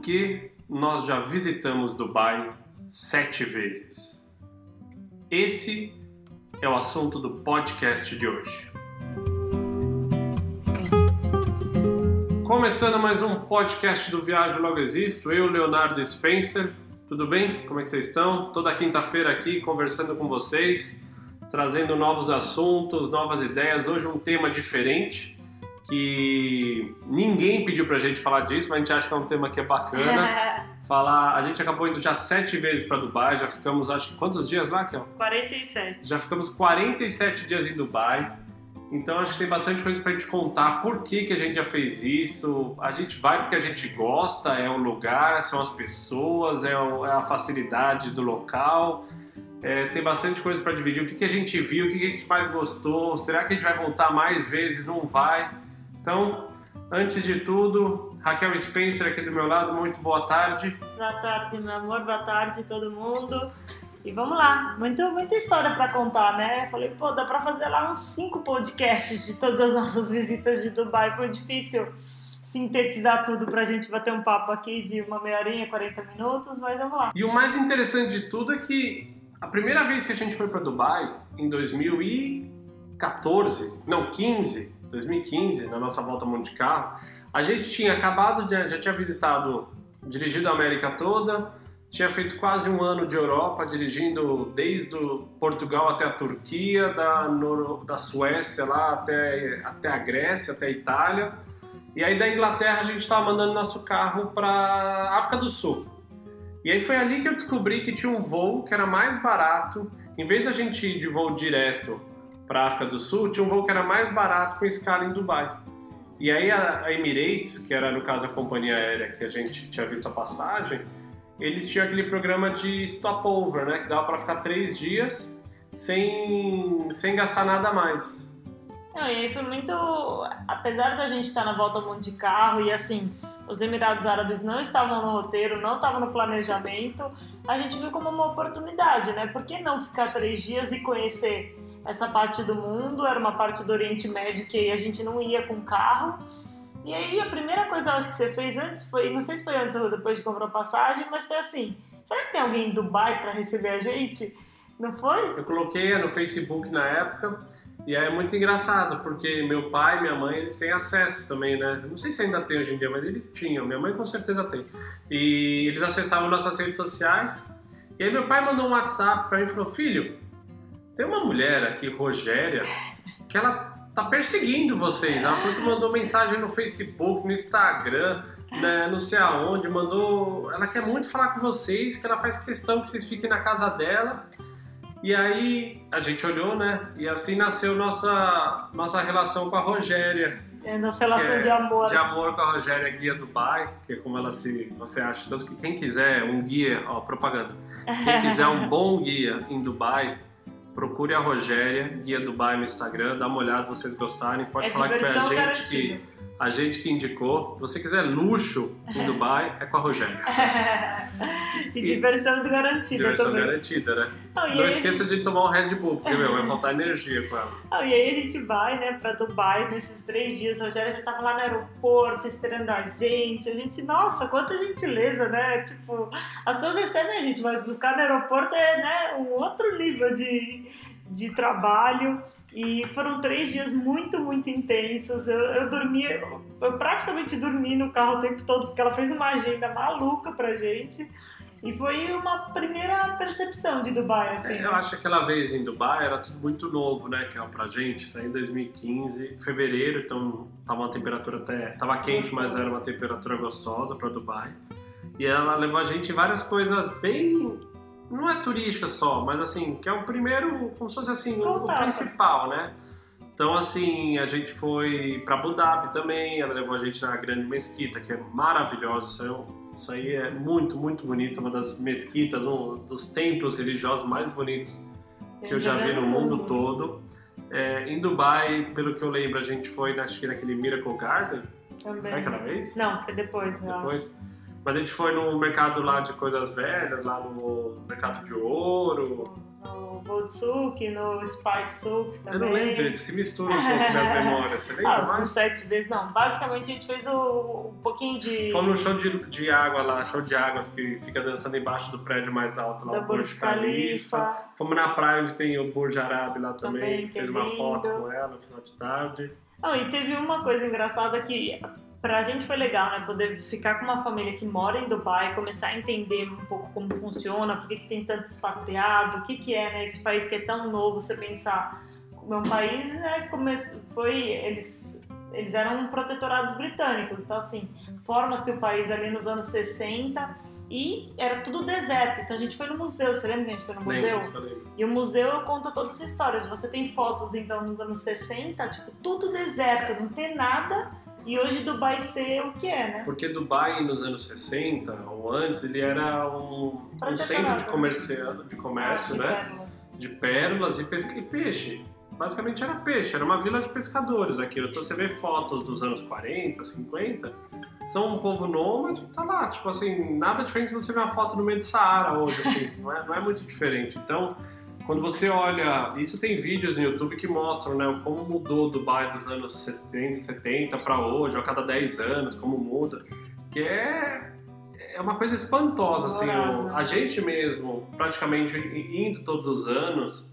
que nós já visitamos Dubai sete vezes? Esse é o assunto do podcast de hoje. Começando mais um podcast do Viagem Logo Existo, eu, Leonardo Spencer. Tudo bem? Como é que vocês estão? Toda quinta-feira aqui conversando com vocês, trazendo novos assuntos, novas ideias. Hoje um tema diferente que ninguém pediu pra gente falar disso, mas a gente acha que é um tema que é bacana. falar, a gente acabou indo já sete vezes para Dubai, já ficamos, acho que quantos dias lá, Kel? 47. Já ficamos 47 dias em Dubai. Então acho que tem bastante coisa pra gente contar, por que, que a gente já fez isso. A gente vai porque a gente gosta, é o lugar, são as pessoas, é, é a facilidade do local. É, tem bastante coisa para dividir. O que, que a gente viu, o que, que a gente mais gostou, será que a gente vai voltar mais vezes? Não vai. Então, antes de tudo, Raquel Spencer aqui do meu lado, muito boa tarde. Boa tarde, meu amor, boa tarde todo mundo. E vamos lá, muito, muita história para contar, né? Falei, pô, dá para fazer lá uns cinco podcasts de todas as nossas visitas de Dubai. Foi difícil sintetizar tudo pra gente bater um papo aqui de uma meia horinha, 40 minutos, mas vamos lá. E o mais interessante de tudo é que a primeira vez que a gente foi para Dubai, em 2014, não, 15, 2015, na nossa volta ao de carro, a gente tinha acabado de, já tinha visitado, dirigido a América toda, tinha feito quase um ano de Europa, dirigindo desde Portugal até a Turquia, da, da Suécia lá até, até a Grécia, até a Itália. E aí da Inglaterra a gente estava mandando nosso carro para África do Sul. E aí foi ali que eu descobri que tinha um voo que era mais barato. Em vez da gente ir de voo direto para a África do Sul, tinha um voo que era mais barato com escala em Dubai. E aí a Emirates, que era no caso a companhia aérea que a gente tinha visto a passagem, eles tinham aquele programa de stopover, né, que dava para ficar três dias sem, sem gastar nada mais. Não, e aí foi muito. Apesar da gente estar na volta ao mundo de carro e assim, os Emirados Árabes não estavam no roteiro, não estavam no planejamento, a gente viu como uma oportunidade, né? Por que não ficar três dias e conhecer essa parte do mundo, era uma parte do Oriente Médio que a gente não ia com carro. E aí a primeira coisa acho que você fez antes foi, não sei se foi antes ou depois de comprar passagem, mas foi assim: será que tem alguém em Dubai para receber a gente? Não foi? Eu coloquei no Facebook na época. E é muito engraçado, porque meu pai e minha mãe, eles têm acesso também, né? Não sei se ainda tem hoje em dia, mas eles tinham. Minha mãe com certeza tem. E eles acessavam nossas redes sociais. E aí meu pai mandou um WhatsApp para mim e falou: Filho, tem uma mulher aqui, Rogéria, que ela tá perseguindo vocês. Ela foi que mandou mensagem no Facebook, no Instagram, né, não sei aonde, mandou. Ela quer muito falar com vocês, que ela faz questão que vocês fiquem na casa dela. E aí a gente olhou, né? E assim nasceu nossa, nossa relação com a Rogéria. É nossa relação é de amor. De amor com a Rogéria Guia Dubai, que é como ela se. Você acha. Então, quem quiser um guia, ó, propaganda. Quem quiser um bom guia em Dubai, procure a Rogéria, Guia Dubai no Instagram, dá uma olhada, vocês gostarem. Pode É falar que foi a gente que, a gente que indicou. Se você quiser luxo em Dubai, é com a Rogéria. e diversão garantida Diversão também. garantida, né? Não, Não esqueça de tomar um Red Bull, porque meu, vai faltar energia com ela. Não, e aí a gente vai, né, pra Dubai nesses três dias. A Rogéria já tava lá no aeroporto esperando a gente. A gente, nossa, quanta gentileza, né? Tipo, as pessoas recebem a gente, mas buscar no aeroporto é, né, um outro nível de, de trabalho. E foram três dias muito, muito intensos. Eu, eu dormi, eu praticamente dormi no carro o tempo todo, porque ela fez uma agenda maluca pra gente. E foi uma primeira percepção de Dubai, assim. É, eu acho que aquela vez em Dubai era tudo muito novo, né, que é pra gente. Saiu em 2015, fevereiro, então tava uma temperatura até. Tava quente, mas era uma temperatura gostosa pra Dubai. E ela levou a gente em várias coisas bem. Não é turística só, mas assim, que é o primeiro, como se fosse assim, o, o principal, né? Então, assim, a gente foi pra Abu Dhabi também, ela levou a gente na Grande Mesquita, que é maravilhosa, isso aí é isso aí é muito, muito bonito, uma das mesquitas, um dos templos religiosos mais bonitos que eu já vi no mundo todo. É, em Dubai, pelo que eu lembro, a gente foi acho que naquele Miracle Garden, Também. foi aquela vez? Não, foi depois, eu acho. Mas a gente foi no mercado lá de coisas velhas, lá no mercado de ouro. No Souk, no Spice Souk também. Eu não lembro direito, se mistura um pouco minhas memórias. Você lembra Ah, mais? sete vezes, não. Basicamente a gente fez o, um pouquinho de. Fomos no show de, de água lá, show de águas que fica dançando embaixo do prédio mais alto lá, Da o Burj Khalifa. Khalifa. Fomos na praia onde tem o Burj Arab lá também, Também, fez é uma foto com ela no final de tarde. Não, e teve uma coisa engraçada que pra gente foi legal, né? Poder ficar com uma família que mora em Dubai, começar a entender um pouco como funciona, por que, que tem tanto expatriado, o que, que é, né? Esse país que é tão novo, você pensar como é um país, né? Come... Foi. Eles. Eles eram protetorados britânicos, então assim, forma-se o país ali nos anos 60 e era tudo deserto. Então a gente foi no museu, você lembra que a gente foi no museu? Lembro. E o museu conta toda essa história. Você tem fotos, então, nos anos 60, tipo, tudo deserto, não tem nada. E hoje Dubai ser o que é, né? Porque Dubai, nos anos 60, ou antes, ele era um, um centro de, de comércio, Ah, de né? pérolas. De pérolas e, pesca, e peixe. Basicamente era peixe, era uma vila de pescadores aquilo. Então você vê fotos dos anos 40, 50, são um povo nômade, tá lá, tipo assim, nada diferente de você ver uma foto no meio do Saara hoje, assim, não é, não é muito diferente. Então, quando você olha, isso tem vídeos no YouTube que mostram, né, como mudou Dubai dos anos 60, 70 para hoje, a cada 10 anos, como muda, que é é uma coisa espantosa, assim, o- né? a gente mesmo, praticamente indo todos os anos,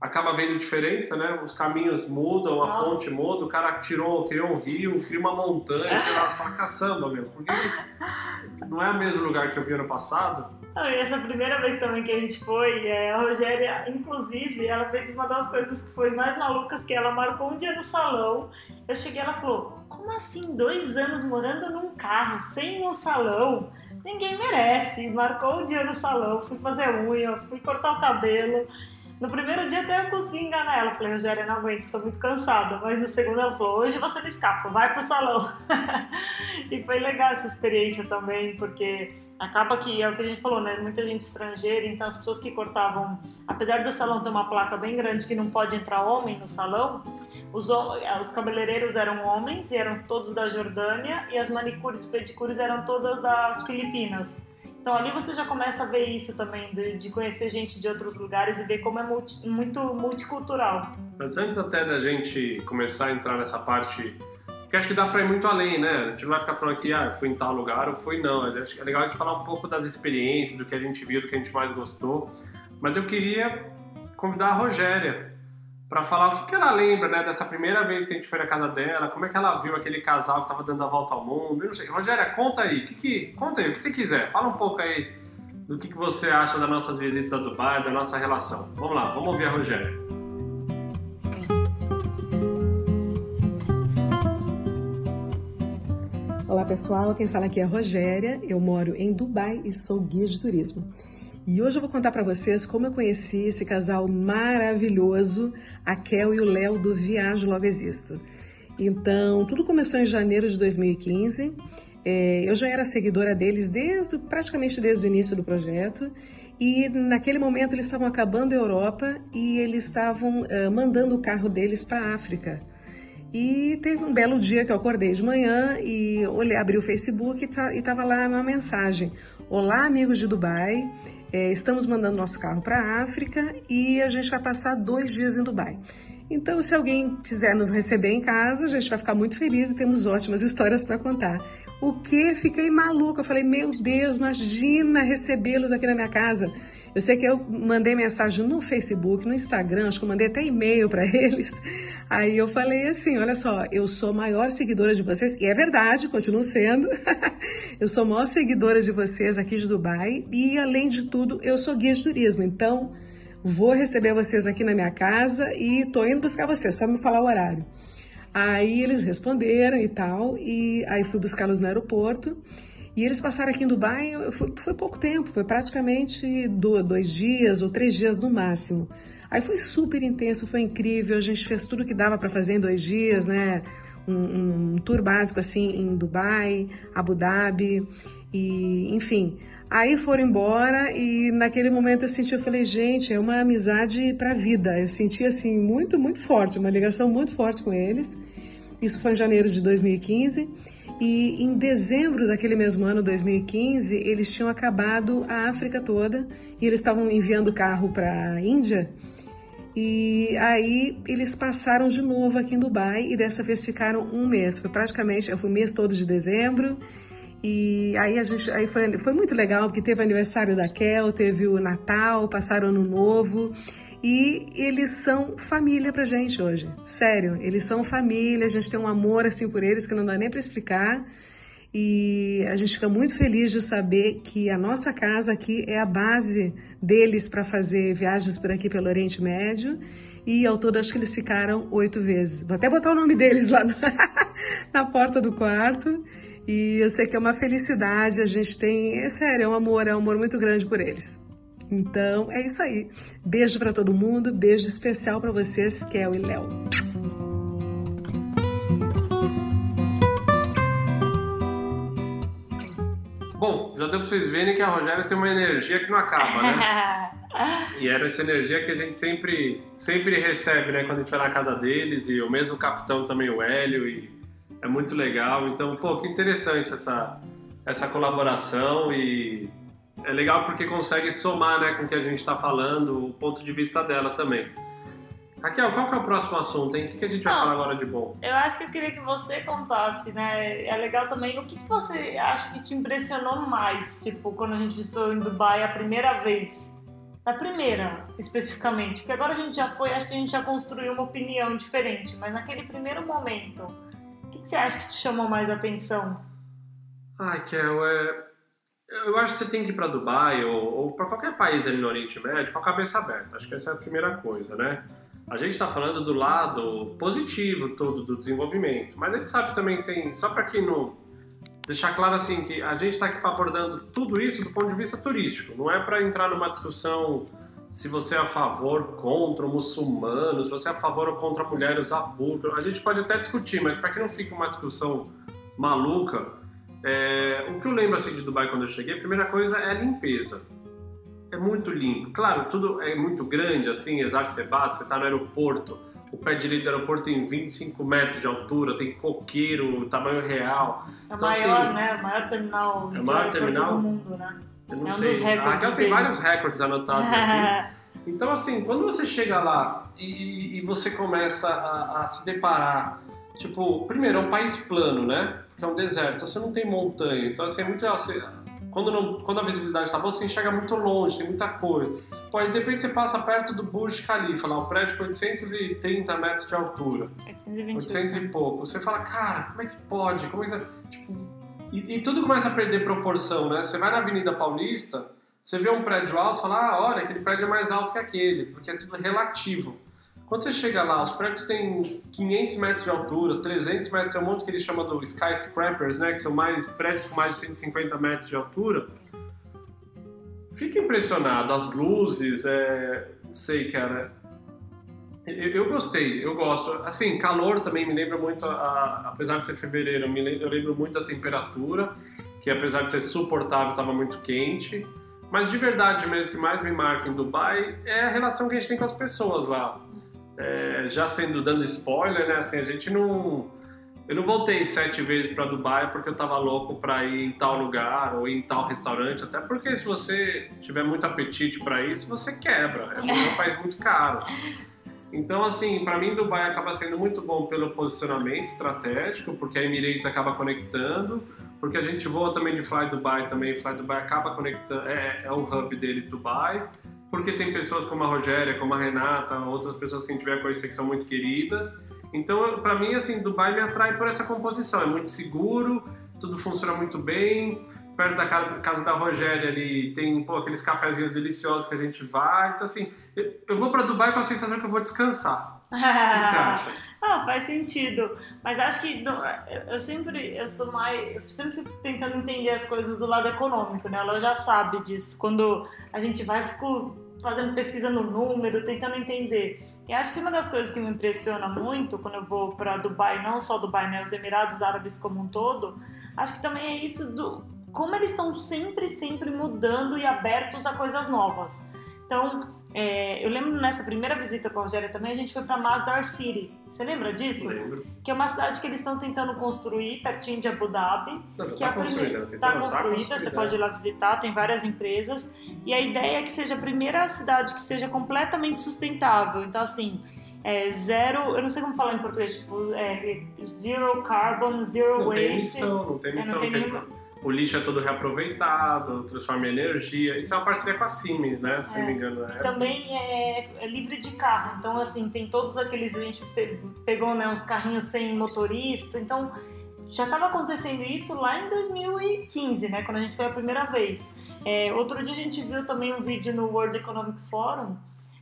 acaba vendo diferença, né? Os caminhos mudam, a Nossa. ponte muda, o cara tirou, criou um rio, criou uma montanha, sei lá, você fala, caçamba, meu, por que que não é o mesmo lugar que eu vi ano passado? Essa primeira vez também que a gente foi, é, a Rogéria, inclusive, ela fez uma das coisas que foi mais malucas, que ela marcou um dia no salão. Eu cheguei ela falou, como assim, dois anos morando num carro, sem um salão? Ninguém merece. Marcou um dia no salão, fui fazer unha, fui cortar o cabelo. No primeiro dia até eu consegui enganar ela. Falei, Rogéria, não aguento, estou muito cansada. Mas no segundo ela falou, hoje você não escapa, vai pro salão. e foi legal essa experiência também, porque acaba que é o que a gente falou, né? Muita gente estrangeira, então as pessoas que cortavam, apesar do salão ter uma placa bem grande que não pode entrar homem no salão, os, eh, os cabeleireiros eram homens e eram todos da Jordânia e as manicures e pedicures eram todas das Filipinas. Então ali você já começa a ver isso também, de, de conhecer gente de outros lugares e ver como é multi- muito multicultural. Mas antes até da gente começar a entrar nessa parte, porque acho que dá pra ir muito além, né? A gente não vai ficar falando aqui, ah, eu fui em tal lugar ou fui não. Acho que é legal a gente falar um pouco das experiências, do que a gente viu, do que a gente mais gostou. Mas eu queria convidar a Rogéria para falar o que, que ela lembra, né, dessa primeira vez que a gente foi na casa dela, como é que ela viu aquele casal que tava dando a volta ao mundo. Eu não sei. Rogéria, conta aí, que que, conta aí o que você quiser. Fala um pouco aí do que, que você acha das nossas visitas a Dubai, da nossa relação. Vamos lá, vamos ouvir a Rogéria. Olá pessoal, quem fala aqui é a Rogéria, eu moro em Dubai e sou guia de turismo. E hoje eu vou contar para vocês como eu conheci esse casal maravilhoso, a Kel e o Léo do Viajo Logo Existo. Então, tudo começou em janeiro de 2015. É, eu já era seguidora deles desde praticamente desde o início do projeto e naquele momento eles estavam acabando a Europa e eles estavam ah, mandando o carro deles para a África. E teve um belo dia que eu acordei de manhã e olhei, abri o Facebook e ta- estava lá uma mensagem: Olá, amigos de Dubai, estamos mandando nosso carro para a África e a gente vai passar dois dias em Dubai. Então, se alguém quiser nos receber em casa, a gente vai ficar muito feliz e temos ótimas histórias para contar. O que? Fiquei maluca. Eu falei, meu Deus, imagina recebê-los aqui na minha casa. Eu sei que eu mandei mensagem no Facebook, no Instagram, acho que eu mandei até e-mail para eles. Aí eu falei assim: olha só, eu sou maior seguidora de vocês, e é verdade, continuo sendo. eu sou maior seguidora de vocês aqui de Dubai, e além de tudo, eu sou guia de turismo. Então, vou receber vocês aqui na minha casa e tô indo buscar vocês, só me falar o horário. Aí eles responderam e tal, e aí fui buscá-los no aeroporto. E eles passaram aqui em Dubai, foi, foi pouco tempo, foi praticamente do- dois dias ou três dias no máximo. Aí foi super intenso, foi incrível, a gente fez tudo que dava para fazer em dois dias, né? Um, um tour básico assim em Dubai, Abu Dhabi, e enfim. Aí foram embora e naquele momento eu senti, eu falei, gente, é uma amizade pra vida. Eu senti assim muito, muito forte, uma ligação muito forte com eles. Isso foi em janeiro de 2015. E em dezembro daquele mesmo ano, 2015, eles tinham acabado a África toda e eles estavam enviando carro para a Índia. E aí eles passaram de novo aqui em Dubai e dessa vez ficaram um mês. Foi praticamente, foi o mês todo de dezembro. E aí a gente, aí foi, foi muito legal porque teve aniversário da Kel, teve o Natal, passaram Ano Novo. E eles são família pra gente hoje. Sério, eles são família, a gente tem um amor assim por eles que não dá nem para explicar. E a gente fica muito feliz de saber que a nossa casa aqui é a base deles para fazer viagens por aqui pelo Oriente Médio. E ao todo acho que eles ficaram oito vezes. Vou até botar o nome deles lá no na porta do quarto. E eu sei que é uma felicidade, a gente tem, é sério, é um amor, é um amor muito grande por eles. Então é isso aí. Beijo para todo mundo, beijo especial para vocês, Kel e Léo. Bom, já deu para vocês verem que a Rogéria tem uma energia que não acaba, né? e era essa energia que a gente sempre, sempre recebe, né? Quando a gente vai na casa deles, e o mesmo capitão também, o Hélio, e é muito legal. Então, pô, que interessante essa, essa colaboração e é legal porque consegue somar né, com o que a gente está falando, o ponto de vista dela também. Raquel, qual que é o próximo assunto, hein? O que, que a gente vai Não, falar agora de bom? Eu acho que eu queria que você contasse, né? É legal também o que, que você acha que te impressionou mais, tipo, quando a gente visitou em Dubai a primeira vez. Da primeira, especificamente. Porque agora a gente já foi, acho que a gente já construiu uma opinião diferente, mas naquele primeiro momento, o que, que você acha que te chamou mais atenção? Ai, Kel, é eu acho que você tem que ir para Dubai ou, ou para qualquer país ali no Oriente Médio com a cabeça aberta. Acho que essa é a primeira coisa, né? A gente está falando do lado positivo todo do desenvolvimento, mas a gente sabe também tem, só para quem não deixar claro assim que a gente está aqui abordando tudo isso do ponto de vista turístico. Não é para entrar numa discussão se você é a favor, contra o muçulmano, se você é a favor ou contra a mulher usar burca. A gente pode até discutir, mas para que não fique uma discussão maluca, é, o que eu lembro assim de Dubai quando eu cheguei, a primeira coisa é a limpeza. É muito limpo. Claro, tudo é muito grande, assim, exacerbado. Você está no aeroporto, o pé direito do aeroporto tem 25 metros de altura, tem coqueiro, tamanho real. É o então, maior, assim, né? O maior terminal, é o maior terminal do mundo, né? Eu não é um sei. dos recordes. Ah, tem vários recordes anotados aqui. Então, assim, quando você chega lá e, e você começa a, a se deparar, tipo, primeiro, é um país plano, né? Que é um deserto, então você não tem montanha. Então, assim, é muito. Você, quando, não, quando a visibilidade está boa, você enxerga muito longe, tem muita coisa. Pô, aí de repente você passa perto do Burj Khalifa, lá, um prédio com 830 metros de altura. 828. 800 e pouco. Você fala, cara, como é que pode? Como é que... Tipo, e, e, tudo começa a perder proporção, né? Você vai na Avenida Paulista, você vê um prédio alto, fala, ah, olha, aquele prédio é mais alto que aquele, porque é tudo relativo. Quando você chega lá, os prédios têm 500 metros de altura, 300 metros, é um monte que eles chamam de skyscrapers, né? Que são mais prédios com mais de 150 metros de altura. Fica impressionado, as luzes, é... sei, cara. Eu, eu, gostei, eu gosto. Assim, calor também me lembra muito, a, apesar de ser fevereiro, eu lembro muito da temperatura, que apesar de ser suportável, estava muito quente. Mas de verdade mesmo, que mais me marca em Dubai é a relação que a gente tem com as pessoas lá é, já sendo dando spoiler, né? Assim, a gente não. Eu não voltei sete vezes para Dubai porque eu tava louco para ir em tal lugar ou em tal restaurante, até porque se você tiver muito apetite para isso, você quebra. É um país muito caro. Então, assim, para mim, Dubai acaba sendo muito bom pelo posicionamento estratégico, porque a Emirates acaba conectando, porque a gente voa também de Fly Dubai também, Fly Dubai acaba conectando, é, é o hub deles, Dubai porque tem pessoas como a Rogéria, como a Renata, outras pessoas que a gente vai conhecer que são muito queridas. Então, para mim, assim, Dubai me atrai por essa composição. É muito seguro, tudo funciona muito bem. Perto da casa da Rogéria ali tem pô, aqueles cafezinhos deliciosos que a gente vai. Então, assim, eu vou para Dubai com a sensação que eu vou descansar. o que você acha? Ah, faz sentido. Mas acho que eu sempre eu sou mais. Eu sempre fico tentando entender as coisas do lado econômico, né? Ela já sabe disso. Quando a gente vai, eu fico fazendo pesquisa no número, tentando entender. E acho que uma das coisas que me impressiona muito quando eu vou para Dubai, não só Dubai, né, os Emirados Árabes como um todo, acho que também é isso do como eles estão sempre, sempre mudando e abertos a coisas novas. Então, é, eu lembro nessa primeira visita com a Rogéria também, a gente foi para Masdar City. Você lembra disso? Lembro. Que é uma cidade que eles estão tentando construir pertinho de Abu Dhabi. Não, já que tá é construída, né? tá tá construída, você construída, pode ir lá visitar, tem várias empresas. E a ideia é que seja a primeira cidade que seja completamente sustentável. Então, assim, é zero, eu não sei como falar em português, tipo, é zero carbon, zero Não tem waste. emissão, não tem É, não emissão. tem tem- O lixo é todo reaproveitado, transforma em energia. Isso é uma parceria com a Siemens, né? Se não me engano. É. Também é, é livre de carro, então assim, tem todos aqueles, a gente te- pegou né, uns carrinhos sem motorista, então já estava acontecendo isso lá em 2015, né, quando a gente foi a primeira vez. É, outro dia a gente viu também um vídeo no World Economic Forum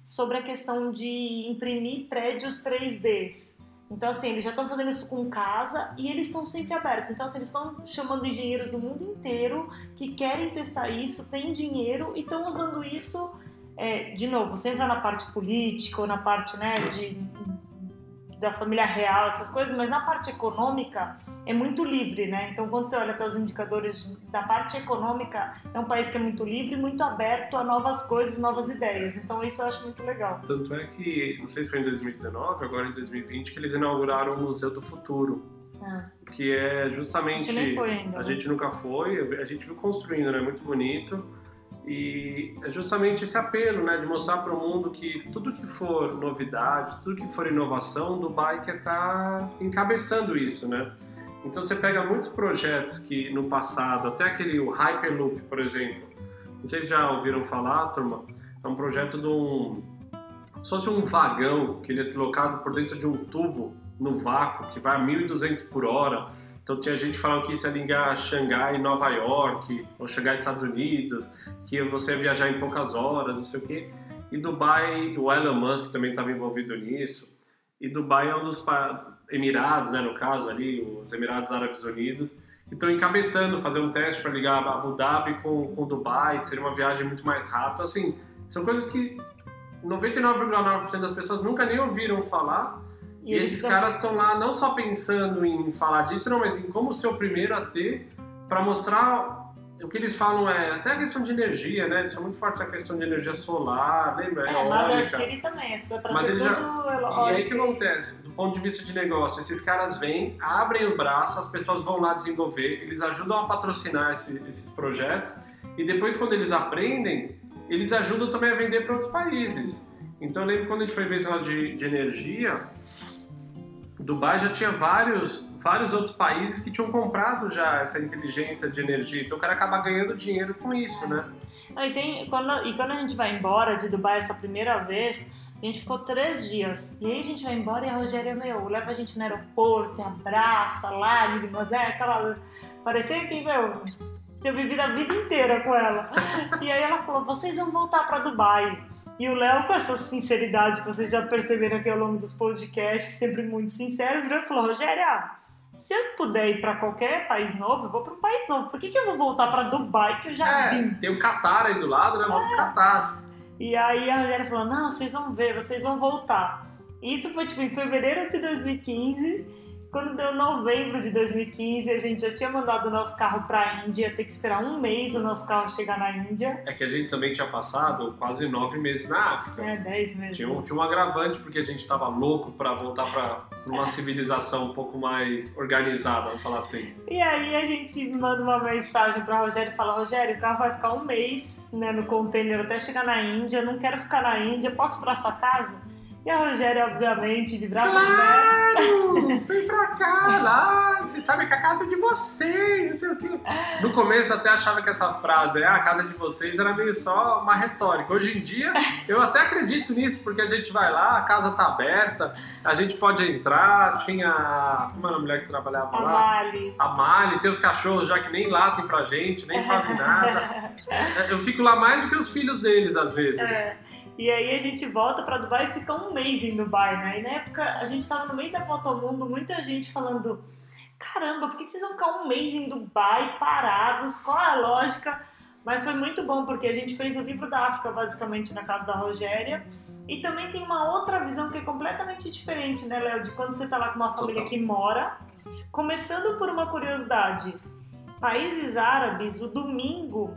sobre a questão de imprimir prédios 3D. Então, assim, eles já estão fazendo isso com casa e eles estão sempre abertos. Então, assim, eles estão chamando engenheiros do mundo inteiro que querem testar isso, têm dinheiro e estão usando isso. é, de novo, você entra na parte política ou na parte né, de, da família real, essas coisas, mas na parte econômica é muito livre, né? Então, quando você olha até os indicadores da parte econômica, é um país que é muito livre, muito aberto a novas coisas, novas ideias. Então, isso eu acho muito legal. Tanto é que, não sei se foi em 2019, agora em 2020, que eles inauguraram o Museu do Futuro. Ah. Que é A justamente. gente nem foi ainda. A né? gente nunca foi, a gente viu construindo, né? Muito bonito. E é justamente esse apelo, né? De mostrar para o mundo que tudo que for novidade, tudo que for inovação, Dubai quer estar encabeçando isso, né? Então você pega muitos projetos que no passado, até aquele Hyperloop, por exemplo. Se já ouviram falar, turma. É um projeto de um. Se fosse um vagão que ele é deslocado por dentro de um tubo no vácuo, que vai a 1.200 por hora. Então tinha gente falando que isso ia ligar Xangai Nova York, ou Xangai Estados Unidos, que você ia viajar em poucas horas, não sei o quê. E Dubai, o Elon Musk também estava envolvido nisso. E Dubai é um dos Emirados, né, no caso ali, os Emirados Árabes Unidos, que estão encabeçando fazer um teste para ligar Abu Dhabi com, com Dubai, seria uma viagem muito mais rápida. Assim, são coisas que 99,9% das pessoas nunca nem ouviram falar. E, eles esses caras estão lá não só pensando em falar disso, não, mas em como ser o primeiro a ter para mostrar o que eles falam é até a questão de energia, né? Eles são muito fortes na questão de energia solar, lembra? É, mas a. Siri também, é só pra Mas ser tudo já- E aí o que acontece? Do ponto de vista de negócio, esses caras vêm, abrem o braço, as pessoas vão lá desenvolver, eles ajudam a patrocinar esse- esses projetos e depois quando eles aprendem, eles ajudam também a vender para outros países. Então eu lembro quando a gente foi ver esse de, de energia, Dubai já tinha vários, vários outros países que tinham comprado já essa inteligência de energia. Então o cara acaba ganhando dinheiro com isso, né? E, tem, quando, e quando a gente vai embora de Dubai essa primeira vez, a gente ficou três dias. E aí a gente vai embora e a Rogéria, meu, leva a gente no aeroporto, abraça, lágrimas, né? Aquela. Parecia que, meu, tinha vivido a vida inteira com ela. E aí ela falou: vocês vão voltar pra Dubai. E o Léo, com essa sinceridade que vocês já perceberam aqui ao longo dos podcasts, sempre muito sincero, virou e falou: Rogéria. Se eu puder ir pra qualquer país novo, eu vou pra um país novo. Por que, que eu vou voltar pra Dubai que eu já vim? É, tem o Qatar aí do lado, né? Vamos pro Qatar. E aí a Rogéria falou: Não, vocês vão ver, vocês vão voltar. Isso foi tipo em fevereiro de 2015. Quando deu novembro de 2015, a gente já tinha mandado o nosso carro pra Índia, ia ter que esperar um mês o nosso carro chegar na Índia. É que a gente também tinha passado quase nove meses na África. É, 10 meses. Tinha um, tinha um agravante porque a gente tava louco pra voltar pra pra uma civilização um pouco mais organizada, vamos falar assim. E aí a gente manda uma mensagem pra Rogério e fala: Rogério, o carro vai ficar um mês né, no container até chegar na Índia, não quero ficar na Índia, posso ir pra sua casa? E a Rogéria, obviamente, de braços abertos. Claro! Vem pra cá, lá! Vocês sabem que a casa é de vocês, não sei o quê. No começo eu até achava que essa frase, é a casa de vocês, era meio só uma retórica. Hoje em dia eu até acredito nisso, porque a gente vai lá, a casa tá aberta, a gente pode entrar, tinha. Como era a mulher que trabalhava A lá? Mali. A Mali, tem os cachorros já que nem latem pra gente, nem fazem nada. Eu fico lá mais do que os filhos deles, às vezes. É. E aí a gente volta pra Dubai e fica um mês em Dubai, né? E na época a gente tava no meio da volta ao mundo, muita gente falando: caramba, por que que vocês vão ficar um mês em Dubai parados? Qual é a lógica? Mas foi muito bom porque a gente fez o livro da África basicamente na casa da Rogéria. E também tem uma outra visão que é completamente diferente, né, Léo? De quando você tá lá com uma família Total. que mora. Começando por uma curiosidade: países árabes, o domingo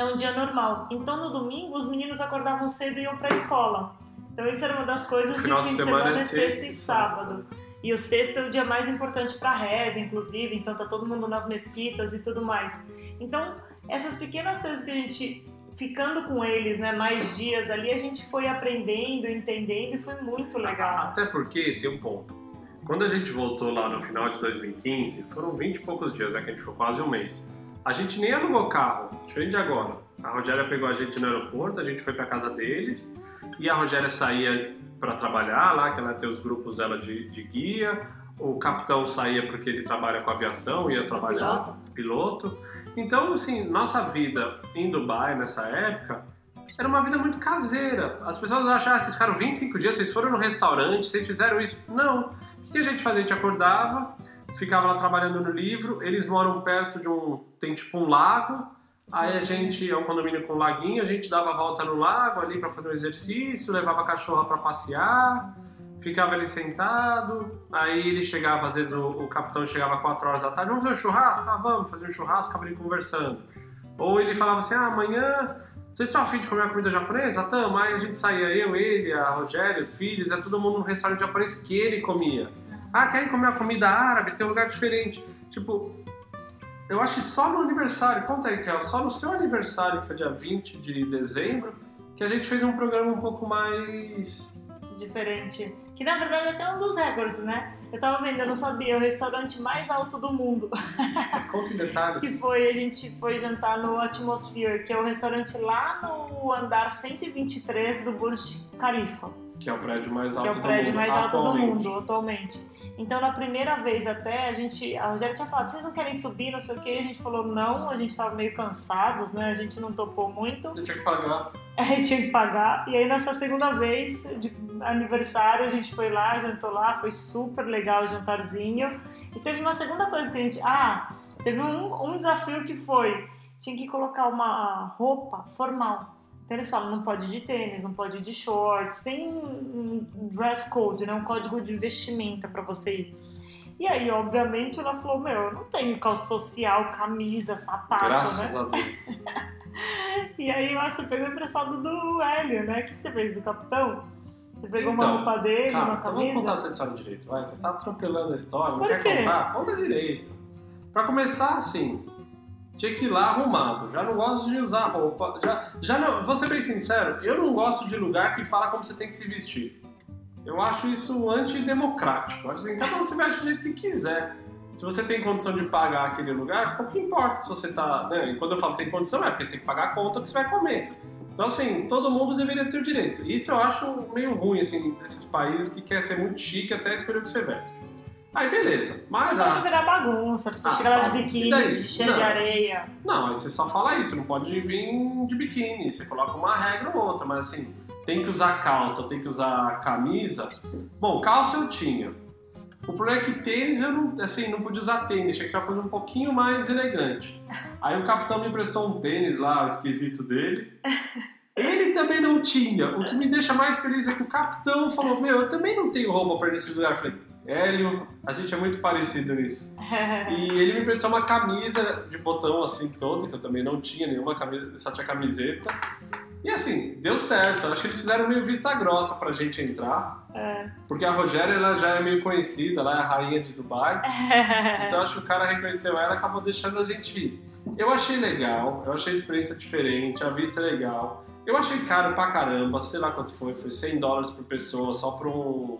é um dia normal. Então no domingo os meninos acordavam cedo e iam pra escola. Então isso era uma das coisas de fim de semana é é sexta e e sábado. E o sexto é o dia mais importante para reza, inclusive, então tá todo mundo nas mesquitas e tudo mais. Então, essas pequenas coisas que a gente ficando com eles, né, mais dias ali, a gente foi aprendendo, entendendo e foi muito legal. Até porque tem um ponto. Quando a gente voltou lá no final de 2015, foram 20 e poucos dias, né, que a gente ficou quase um mês. A gente nem alugou carro, diferente de agora. A Rogéria pegou a gente no aeroporto, a gente foi pra casa deles, e a Rogéria saía para trabalhar lá, que ela tem os grupos dela de, de guia. O capitão saía porque ele trabalha com aviação, ia trabalhar, piloto. Então, assim, nossa vida em Dubai nessa época era uma vida muito caseira. As pessoas acham, ah, vocês ficaram 25 dias, vocês foram no restaurante, vocês fizeram isso. Não. O que a gente fazia? A gente acordava, ficava lá trabalhando no livro. Eles moram perto de um. tem tipo um lago. Aí a gente, é um condomínio com um laguinho, a gente dava a volta no lago ali para fazer um exercício, levava a cachorra para passear, ficava ali sentado. Aí ele chegava, às vezes o, o capitão chegava 4 horas da tarde, vamos fazer um churrasco? Ah, vamos fazer um churrasco, ficava ali conversando. Ou ele falava assim, ah, amanhã vocês estão afim de comer uma comida japonesa? Tamo. Aí a gente saía, eu, ele, a Rogério, os filhos, é todo mundo no restaurante japonês que ele comia. Ah, querem comer uma comida árabe? Tem um lugar diferente. Tipo, eu acho que só no aniversário, conta aí, Kel, só no seu aniversário, que foi dia 20 de dezembro, que a gente fez um programa um pouco mais. Diferente. Que na verdade é até um dos recordes, né? Eu tava vendo, eu não sabia, o restaurante mais alto do mundo. Mas conta em detalhes. que foi, a gente foi jantar no Atmosphere, que é o restaurante lá no andar 123 do Burj Khalifa. Que é o prédio mais que alto é o prédio do mundo. mais alto do atualmente. mundo atualmente. Então, na primeira vez até, a gente, a Rogéria tinha falado, vocês não querem subir, não sei o que, a gente falou não, a gente tava meio cansados, né, a gente não topou muito, Eu tinha que pagar. aí tinha que pagar, e aí nessa segunda vez, de aniversário, a gente foi lá, jantou lá, foi super legal o jantarzinho, e teve uma segunda coisa que a gente, ah, teve um, um desafio que foi, tinha que colocar uma roupa formal, então eles falam, não pode ir de tênis, não pode ir de shorts, tem um dress code, né? um código de vestimenta pra você ir. E aí, obviamente, ela falou, meu, eu não tenho calça social, camisa, sapato, Graças né? a Deus. E aí, você pegou emprestado do Hélio, né? O que que você fez do capitão? Você pegou Então, uma roupa dele, uma então vamos contar camisa? essa história direito, vai. Você tá atropelando a história, não Por quer quê? contar? Conta direito. Pra começar, assim, tinha que ir lá arrumado. Já não gosto de usar roupa. Já, já não, vou ser bem sincero, eu não gosto de lugar que fala como você tem que se vestir. Eu acho isso antidemocrático. Acho assim, cada um se veste do jeito que quiser. Se você tem condição de pagar aquele lugar, pouco importa se você tá. Né? E quando eu falo tem condição, é porque você tem que pagar a conta que você vai comer. Então, assim, todo mundo deveria ter o direito. Isso eu acho meio ruim, assim, desses países que quer ser muito chique até escolher o que você veste. Aí, beleza. Mas a. virar bagunça, precisa Ah, chegar lá de biquíni, de cheio de areia. Não, aí você só fala isso, não pode vir de biquíni. Você coloca uma regra ou outra, mas assim, tem que usar calça, tem que usar camisa. Bom, calça eu tinha. O problema é que tênis eu não, assim, não podia usar tênis, tinha que ser uma coisa um pouquinho mais elegante. Aí o capitão me emprestou um tênis lá, o esquisito dele. Ele também não tinha. O que me deixa mais feliz é que o capitão falou: Meu, eu também não tenho roupa pra ir nesse lugar. Eu falei: Hélio, a gente é muito parecido nisso. E ele me emprestou uma camisa de botão assim todo, que eu também não tinha nenhuma camisa, só tinha camiseta. E assim, deu certo. Eu acho que eles fizeram meio vista grossa pra gente entrar. É. Porque a Rogéria ela já é meio conhecida, ela é a rainha de Dubai. Então eu acho que o cara reconheceu ela e acabou deixando a gente ir. Eu achei legal, eu achei a experiência diferente, a vista é legal. Eu achei caro pra caramba, sei lá quanto foi, foi 100 dólares por pessoa só pra um,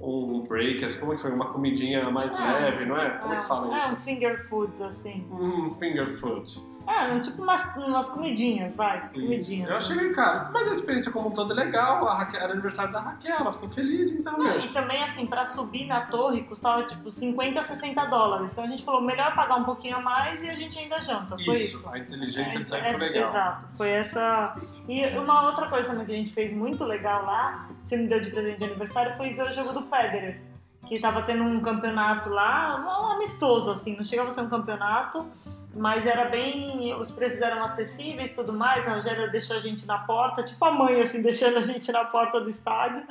um breakers, como é que foi? Uma comidinha mais Ah, leve, não é? Como é que fala É, isso? um finger foods, assim. Um finger food. É, tipo umas, umas comidinhas, vai. Isso. Comidinhas. Eu achei meio caro. Mas a experiência como um todo é legal. A Raquel, era aniversário da Raquel, ela ficou feliz, então, Não, e também, assim, pra subir na torre custava tipo 50, 60 dólares. Então a gente falou, melhor pagar um pouquinho a mais e a gente ainda janta. Foi isso. a inteligência É, aí foi legal. Exato, foi essa. E uma outra coisa também que a gente fez muito legal lá, você me deu de presente de aniversário, foi ver o jogo do Federer. Que estava tendo um campeonato lá, um amistoso, assim, não chegava a ser um campeonato, mas era bem. Os preços eram acessíveis tudo mais. A Rogéria deixou a gente na porta, tipo a mãe, assim, deixando a gente na porta do estádio.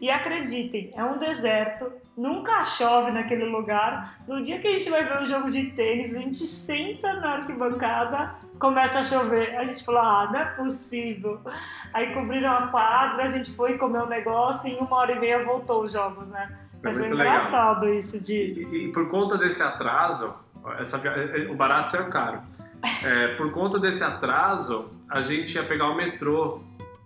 E acreditem, é um deserto, nunca chove naquele lugar. No dia que a gente vai ver um jogo de tênis, a gente senta na arquibancada, começa a chover. A gente falou: ah, não é possível. Aí cobriram a quadra, a gente foi comer um negócio e em uma hora e meia voltou os jogos, né? Foi Mas foi muito engraçado isso de. E, e por conta desse atraso, essa, o barato saiu caro. É, por conta desse atraso, a gente ia pegar o metrô.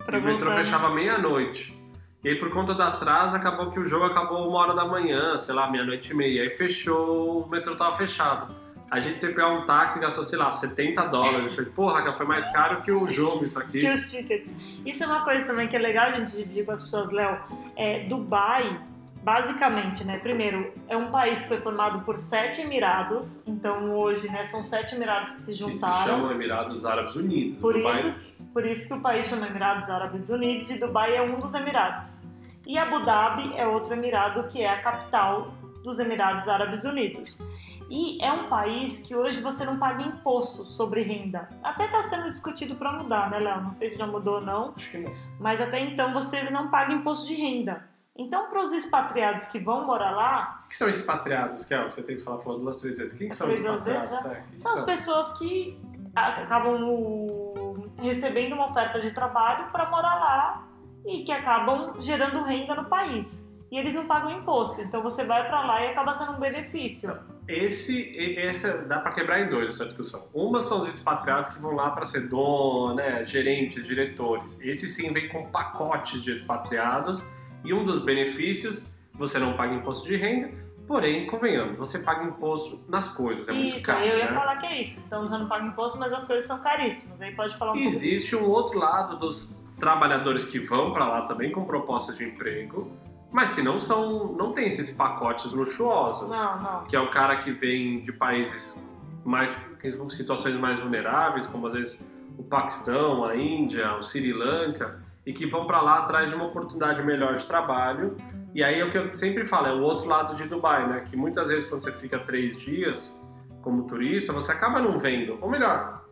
Pra e o metrô né? fechava meia-noite. E aí, por conta do atraso, acabou que o jogo acabou uma hora da manhã, sei lá, meia-noite e meia. Aí fechou, o metrô tava fechado. A gente teve que pegar um táxi e gastou, sei lá, 70 dólares. Eu falei, porra, cara, foi mais caro que o jogo isso aqui. Que os tickets. Isso é uma coisa também que é legal a gente dividir com as pessoas, Léo. É, Dubai, basicamente, né? Primeiro, é um país que foi formado por sete Emirados. Então hoje, né, são sete Emirados que se Que se juntaram. chamam Emirados Árabes Unidos. Por Dubai- isso, por isso que o país chama Emirados Árabes Unidos e Dubai é um dos Emirados. E Abu Dhabi é outro Emirado que é a capital dos Emirados Árabes Unidos. E é um país que hoje você não paga imposto sobre renda. Até está sendo discutido para mudar, né, Léo? Não sei se já mudou ou não, não. mas até então você não paga imposto de renda. Então, para os expatriados que vão morar lá, O que são expatriados, Kel? Você tem que falar, falou duas, três vezes. Quem são duas expatriados? vezes, É, quem são as pessoas que acabam recebendo uma oferta de trabalho para morar lá e que acabam gerando renda no país. E eles não pagam imposto, então você vai para lá e acaba sendo um benefício. Esse, e- essa dá para quebrar em dois essa discussão. Uma são os expatriados que vão lá para ser dono, né, gerentes, diretores. Esse sim vem com pacotes de expatriados e um dos benefícios você não paga imposto de renda, porém, convenhamos, você paga imposto nas coisas, é muito isso, caro. eu ia né? falar que é isso. Então você não paga imposto, mas as coisas são caríssimas. Aí pode falar um E pouco. existe um outro lado dos trabalhadores que vão para lá também com propostas de emprego, mas que não são, não tem esses pacotes luxuosos. Não, não. que é o cara que vem de países mais situações mais vulneráveis, como às vezes o Paquistão, a Índia, o Sri Lanka, e que vão para lá atrás de uma oportunidade melhor de trabalho. E aí é o que eu sempre falo, é o outro lado de Dubai, né? Que muitas vezes quando você fica três dias como turista, você acaba não vendo. Ou melhor,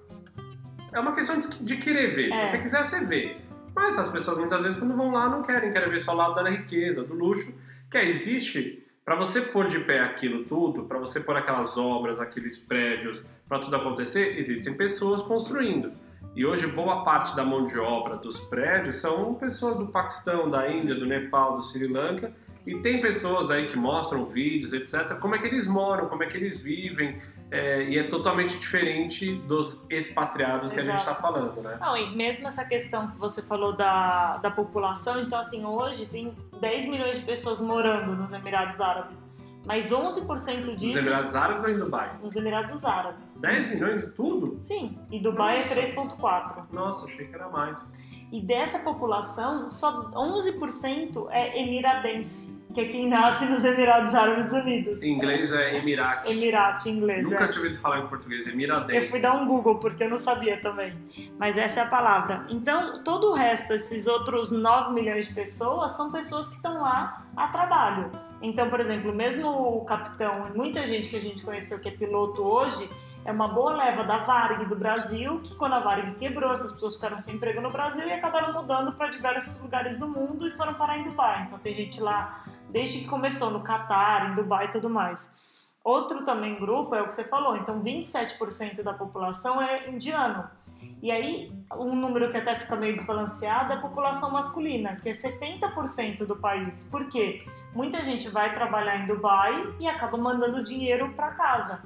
é uma questão de, querer ver. É. Se você quiser, você vê. Mas as pessoas muitas vezes quando vão lá não querem, querem ver só o lado da riqueza, do luxo, que é, existe para você pôr de pé aquilo tudo, para você pôr aquelas obras, aqueles prédios, para tudo acontecer, existem pessoas construindo. E hoje boa parte da mão de obra dos prédios são pessoas do Paquistão, da Índia, do Nepal, do Sri Lanka, e tem pessoas aí que mostram vídeos, etc., como é que eles moram, como é que eles vivem, é, e é totalmente diferente dos expatriados que a gente está Exato. falando, né? Não, e mesmo essa questão que você falou da, da população, então assim, hoje tem 10 milhões de pessoas morando nos Emirados Árabes, mas 11% Nos disso Emirados Árabes ou em Dubai? nos Emirados Árabes. 10 milhões de tudo? Sim, e Dubai Nossa. é 3,4. Nossa, achei que era mais. E dessa população, só 11% é emiradense, que é quem nasce nos Emirados Árabes Unidos. Em inglês é Emirate. Emirate em inglês. Nunca é. tinha ouvido falar em português, Eu Emiradense. fui dar um Google porque eu não sabia também. Mas essa é a palavra. Então, todo o resto, esses outros 9 milhões de pessoas, são pessoas que estão lá a trabalho. Então, por exemplo, mesmo o capitão e muita gente que a gente conheceu que é piloto hoje, é uma boa leva da Varig do Brasil, que quando a Varig quebrou, essas pessoas ficaram sem emprego no Brasil e acabaram mudando para diversos lugares do mundo e foram parar em Dubai. Então tem gente lá desde que começou no Catar, em Dubai e tudo mais. Outro também grupo é o que você falou, então 27% da população é indiano. E aí, um número que até fica meio desbalanceado é a população masculina, que é 70% do país. Por quê? Muita gente vai trabalhar em Dubai e acaba mandando dinheiro para casa.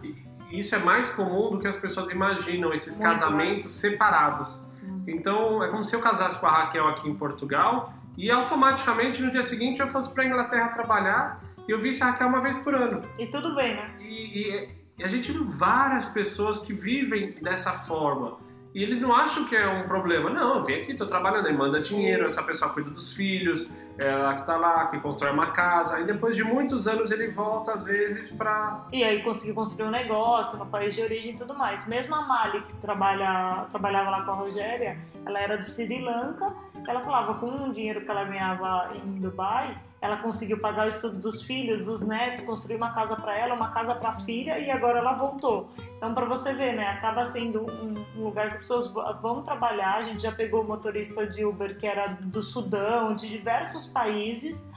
Isso é mais comum do que as pessoas imaginam, esses Muito casamentos separados. Hum. Então, é como se eu casasse com a Raquel aqui em Portugal e automaticamente no dia seguinte eu fosse para Inglaterra trabalhar e eu visse a Raquel uma vez por ano. E tudo bem, né? E, e- e a gente viu várias pessoas que vivem dessa forma. E eles não acham que é um problema. Não, eu vim aqui, tô trabalhando, aí manda dinheiro, essa pessoa cuida dos filhos, é ela que tá lá, que constrói uma casa. E depois de muitos anos ele volta, às vezes, pra. E aí conseguiu construir um negócio no país de origem e tudo mais. Mesmo a Mali, que trabalha, trabalhava lá com a Rogéria, ela era do Sri Lanka. Ela falava com o dinheiro que ela ganhava em Dubai, ela conseguiu pagar o estudo dos filhos, dos netos, construir uma casa para ela, uma casa para a filha e agora ela voltou. Então, para você ver, né, acaba sendo um, lugar que pessoas vão trabalhar. A gente já pegou o motorista de Uber que era do Sudão, de diversos países,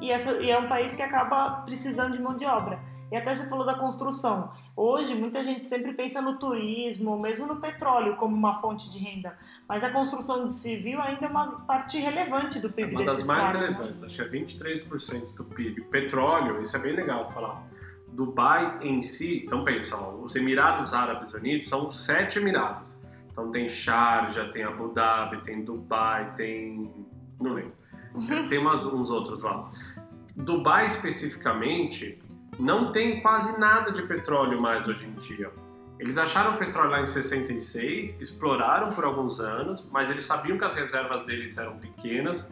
e, essa, e é um país que acaba precisando de mão de obra. E até você falou da construção. Hoje, muita gente sempre pensa no turismo, mesmo no petróleo, como uma fonte de renda. Mas a construção civil ainda é uma parte relevante do PIB. É uma das mais né? relevantes, acho que é 23% do PIB. Petróleo, isso é bem legal falar. Dubai em si, então pensa, ó, os Emirados Árabes Unidos são sete Emirados. Então tem Sharjah, tem Abu Dhabi, tem Dubai, tem. não lembro. Tem umas, uns outros lá. Dubai especificamente não tem quase nada de petróleo mais hoje em dia. Eles acharam petróleo lá em 66, exploraram por alguns anos, mas eles sabiam que as reservas deles eram pequenas.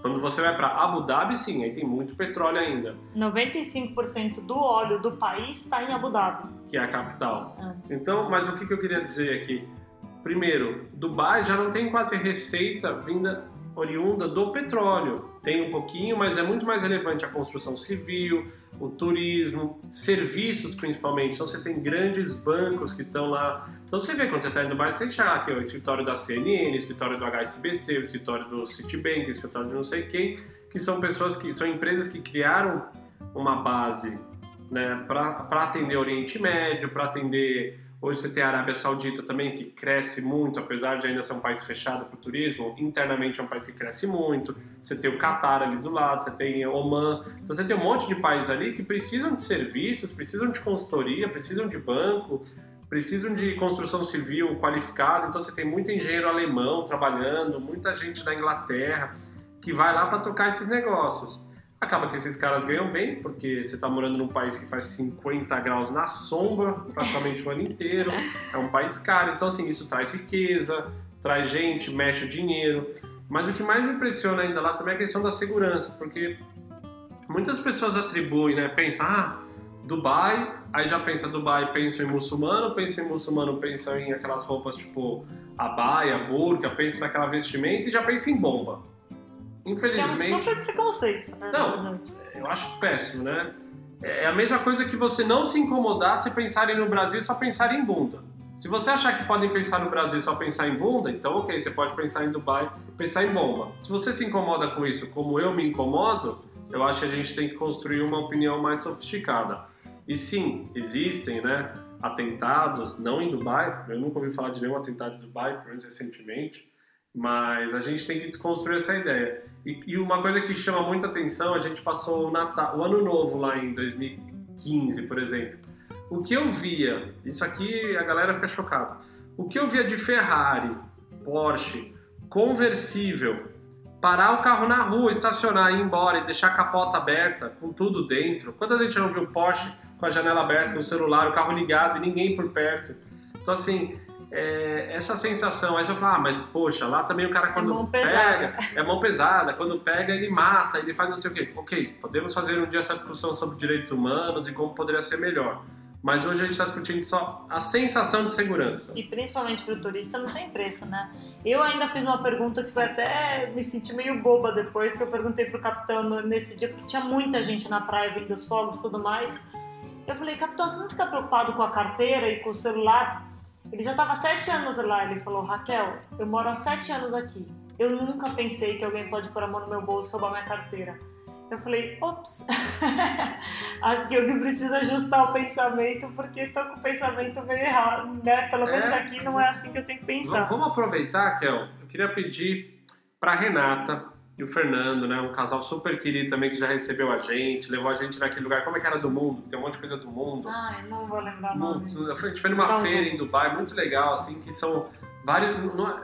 Quando você vai para Abu Dhabi, sim, aí tem muito petróleo ainda. 95% do óleo do país está em Abu Dhabi. Que é a capital. É. Então, mas o que eu queria dizer aqui? Primeiro, Dubai já não tem quase receita vinda oriunda do petróleo. Tem um pouquinho, mas é muito mais relevante a construção civil, o turismo, serviços principalmente. Então você tem grandes bancos que estão lá. Então você vê quando você está em Dubai, você já aqui o escritório da CNN, o escritório do HSBC, o escritório do Citibank, o escritório de não sei quem, que são pessoas que são empresas que criaram uma base né, para atender Oriente Médio, para atender Hoje você tem a Arábia Saudita também, que cresce muito, apesar de ainda ser um país fechado para o turismo, internamente é um país que cresce muito. Você tem o Catar ali do lado, você tem Oman. Então você tem um monte de países ali que precisam de serviços, precisam de consultoria, precisam de banco, precisam de construção civil qualificada. Então você tem muito engenheiro alemão trabalhando, muita gente da Inglaterra que vai lá para tocar esses negócios. Acaba que esses caras ganham bem, porque você está morando num país que faz 50 graus na sombra praticamente o ano inteiro, é um país caro, então assim, isso traz riqueza, traz gente, mexe o dinheiro. Mas o que mais me impressiona ainda lá também é a questão da segurança, porque muitas pessoas atribuem, né, pensam, ah, Dubai, aí já pensa Dubai, pensa em muçulmano, pensa em muçulmano, pensa em aquelas roupas tipo abaia, burca, pensa naquela vestimenta e já pensa em bomba. Infelizmente. Que é um super preconceito, né? Não, eu acho péssimo, né? É a mesma coisa que você não se incomodar se pensarem no Brasil e só pensar em bunda. Se você achar que podem pensar no Brasil e só pensar em bunda, então ok, você pode pensar em Dubai pensar em bomba. Se você se incomoda com isso, como eu me incomodo, eu acho que a gente tem que construir uma opinião mais sofisticada. E sim, existem, né, atentados, não em Dubai, eu nunca ouvi falar de nenhum atentado em Dubai, pelo menos recentemente, mas a gente tem que desconstruir essa ideia. E, e, uma coisa que chama muita atenção, a gente passou o, Natal, o Ano Novo lá em 2015, por exemplo. O que eu via, isso aqui a galera fica chocada. O que eu via de Ferrari, Porsche, conversível, parar o carro na rua, estacionar, ir embora e deixar a capota aberta, com tudo dentro. Quanta gente não viu Porsche com a janela aberta, com o celular, o carro ligado e ninguém por perto? Então, assim, é, essa sensação. Aí você fala, ah, mas poxa, lá também o cara quando é pega, é mão pesada, quando pega ele mata, ele faz não sei o quê. Ok, podemos fazer um dia essa discussão sobre direitos humanos e como poderia ser melhor. Mas hoje a gente está discutindo só a sensação de segurança. E principalmente para o turista não tem preço, né? Eu ainda fiz uma pergunta que foi até me senti meio boba depois que eu perguntei pro capitão nesse dia, porque tinha muita gente na praia vendo os fogos e tudo mais. Eu falei, capitão, você não fica preocupado com a carteira e com o celular? Ele já estava sete anos lá. Ele falou: Raquel, eu moro há sete anos aqui. Eu nunca pensei que alguém pode pôr a mão no meu bolso e roubar minha carteira. Eu falei, ops, acho que eu preciso ajustar o pensamento porque tô com o pensamento meio errado, né? Pelo menos é, aqui não é assim que eu tenho que pensar. Vamos aproveitar, Kel. Eu queria pedir para Renata e o Fernando, né? Um casal super querido também que já recebeu a gente, levou a gente naquele lugar. Como é que era do mundo? Tem um monte de coisa do mundo. Ah, eu não vou lembrar muito, A gente foi numa não, feira em Dubai, muito legal, assim, que são vários,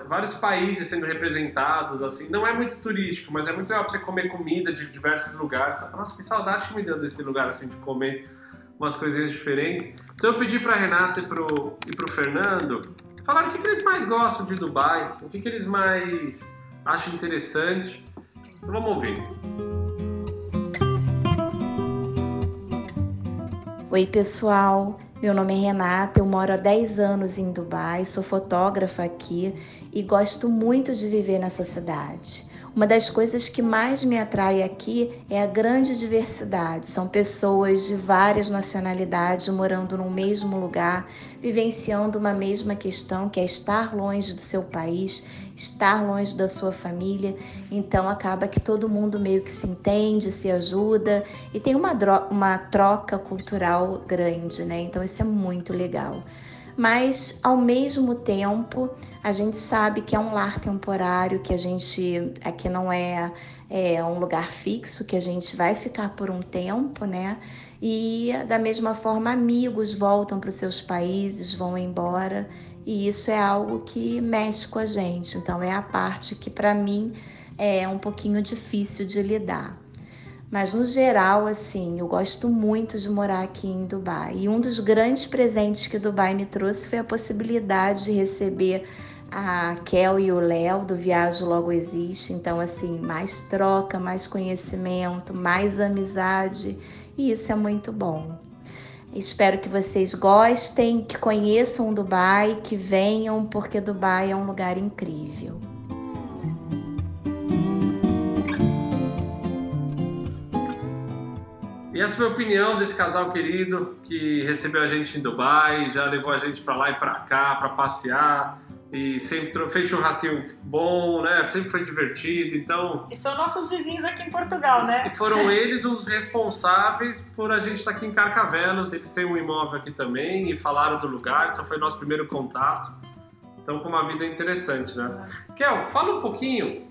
vários países sendo representados, assim. Não é muito turístico, mas é muito legal pra você comer comida de diversos lugares. Nossa, que saudade que me deu desse lugar, assim, de comer umas coisinhas diferentes. Então eu pedi pra Renata e pro, e pro Fernando falar o que, que eles mais gostam de Dubai, o que, que eles mais acham interessante. Então vamos ouvir. Oi, pessoal. Meu nome é Renata, eu moro há 10 anos em Dubai, sou fotógrafa aqui e gosto muito de viver nessa cidade. Uma das coisas que mais me atrai aqui é a grande diversidade. São pessoas de várias nacionalidades morando no mesmo lugar, vivenciando uma mesma questão, que é estar longe do seu país, estar longe da sua família. Então acaba que todo mundo meio que se entende, se ajuda e tem uma, uma troca cultural grande, né? Então isso é muito legal mas ao mesmo tempo a gente sabe que é um lar temporário, que a gente aqui não é, é um lugar fixo, que a gente vai ficar por um tempo, né? E da mesma forma, amigos voltam para os seus países, vão embora, e isso é algo que mexe com a gente. Então, é a parte que para mim é um pouquinho difícil de lidar. Mas no geral, assim, eu gosto muito de morar aqui em Dubai. E um dos grandes presentes que Dubai me trouxe foi a possibilidade de receber a Kel e o Léo do Viagem Logo Existe. Então, assim, mais troca, mais conhecimento, mais amizade. E isso é muito bom. Espero que vocês gostem, que conheçam Dubai, que venham, porque Dubai é um lugar incrível. E essa foi a opinião desse casal querido que recebeu a gente em Dubai, já levou a gente para lá e para cá para passear e sempre fez churrasquinho bom, né? Sempre foi divertido, então... E são nossos vizinhos aqui em Portugal, né? E foram eles os responsáveis por a gente estar tá aqui em Carcavelos, eles têm um imóvel aqui também e falaram do lugar, então foi nosso primeiro contato. Então, com uma vida interessante, né? É. Kel, fala um pouquinho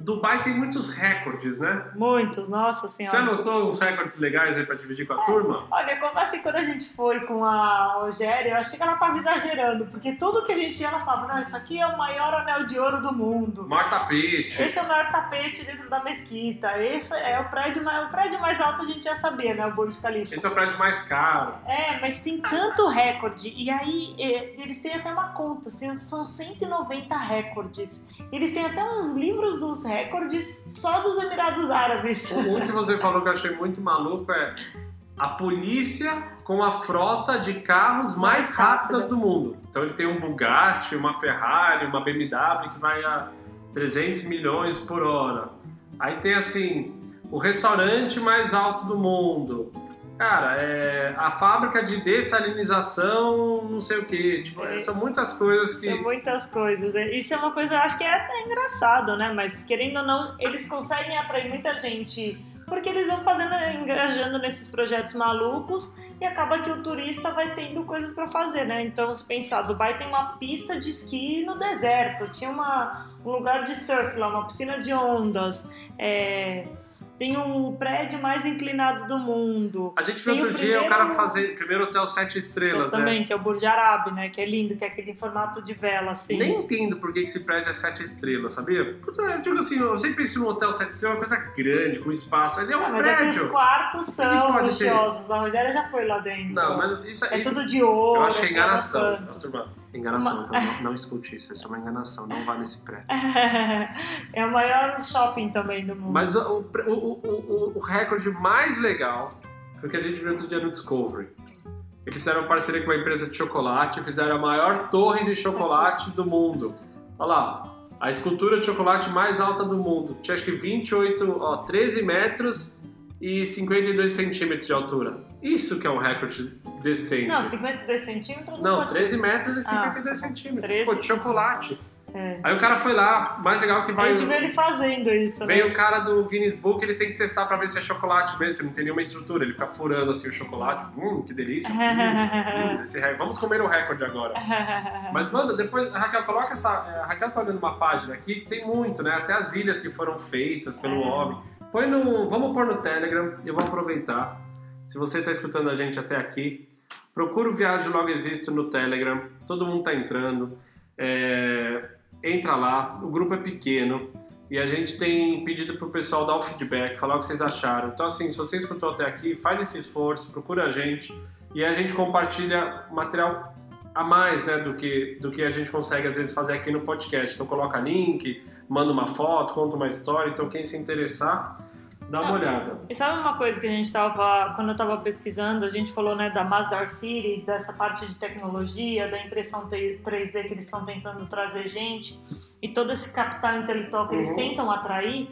Dubai tem muitos recordes, né? Muitos, nossa senhora. Você anotou uns recordes legais aí pra dividir com a é, turma? Olha, como assim, quando a gente foi com a Rogéria, eu achei que ela tava exagerando, porque tudo que a gente ia, ela falava, não, isso aqui é o maior anel de ouro do mundo. Maior tapete. Esse é o maior tapete dentro da mesquita. Esse é o prédio mais, o prédio mais alto, a gente já sabia, né? O Burj Khalifa. Esse é o prédio mais caro. É, mas tem tanto recorde. E aí, eles têm até uma conta, assim, são 190 recordes. Eles têm até uns livros dos recordes só dos Emirados Árabes. Um que você falou que eu achei muito maluco é a polícia com a frota de carros mais, mais rápidas do mundo. Então ele tem um Bugatti, uma Ferrari, uma BMW que vai a 300 milhões por hora. Aí tem assim, o restaurante mais alto do mundo. Cara, é a fábrica de dessalinização, não sei o que. Tipo, é, são muitas coisas que. São muitas coisas. É, isso é uma coisa, eu acho que é até engraçado, né? Mas querendo ou não, eles conseguem atrair muita gente. Porque eles vão fazendo, engajando nesses projetos malucos e acaba que o turista vai tendo coisas para fazer, né? Então, se pensar, Dubai tem uma pista de esqui no deserto, tinha uma, um lugar de surf lá, uma piscina de ondas. É tem o prédio mais inclinado do mundo. A gente viu outro o dia primeiro... o cara fazer primeiro hotel sete estrelas, eu né? Também, que é o Burj Arab, né? Que é lindo, que é aquele formato de vela, assim. Nem entendo por que esse prédio é sete estrelas, sabia? Putz, eu digo assim, eu sempre penso num hotel sete estrelas, é uma coisa grande, com espaço. Ele é um mas prédio. Os quartos são luxuosos. A Rogéria já foi lá dentro. Não, mas isso é isso, tudo de ouro. Eu achei é enganação, turma. Enganação, uma... não, não, escute isso, isso é uma enganação, não vá nesse prédio. é o maior shopping também do mundo. Mas o, o, o, o recorde mais legal foi o que a gente viu outro dia no Discovery. Eles fizeram parceria com uma empresa de chocolate e fizeram a maior torre de chocolate do mundo. Olha lá, a escultura de chocolate mais alta do mundo. Tinha acho que 28, ó, 13 metros e 52 centímetros de altura. Isso que é um recorde decente. Não, 52 centímetros não Não, 13 ser. metros e 52 ah, centímetros. 13... Pô, de chocolate. É. Aí o cara foi lá, mais legal que vai. A gente vê ele fazendo isso. Vem né? o cara do Guinness Book, ele tem que testar pra ver se é chocolate mesmo, não tem nenhuma estrutura. Ele fica furando assim o chocolate. Hum, que delícia. hum, hum, esse... Vamos comer o recorde agora. Mas manda, depois, Raquel, coloca essa. A Raquel tá olhando uma página aqui que tem muito, né? Até as ilhas que foram feitas pelo é. homem. Põe no. Vamos pôr no Telegram, eu vou aproveitar. Se você está escutando a gente até aqui, procura o Viagem Logo Existo no Telegram. Todo mundo está entrando. É, entra lá, o grupo é pequeno e a gente tem pedido para o pessoal dar o feedback, falar o que vocês acharam. Então, assim, se você escutou até aqui, faz esse esforço, procura a gente e a gente compartilha material a mais né, do, que, do que a gente consegue às vezes fazer aqui no podcast. Então, coloca link, manda uma foto, conta uma história. Então, quem se interessar, Dá uma olhada. E sabe uma coisa que a gente tava, quando eu estava pesquisando, a gente falou né, da Masdar City, dessa parte de tecnologia, da impressão 3D que eles estão tentando trazer gente, e todo esse capital intelectual que eles Uhum. tentam atrair.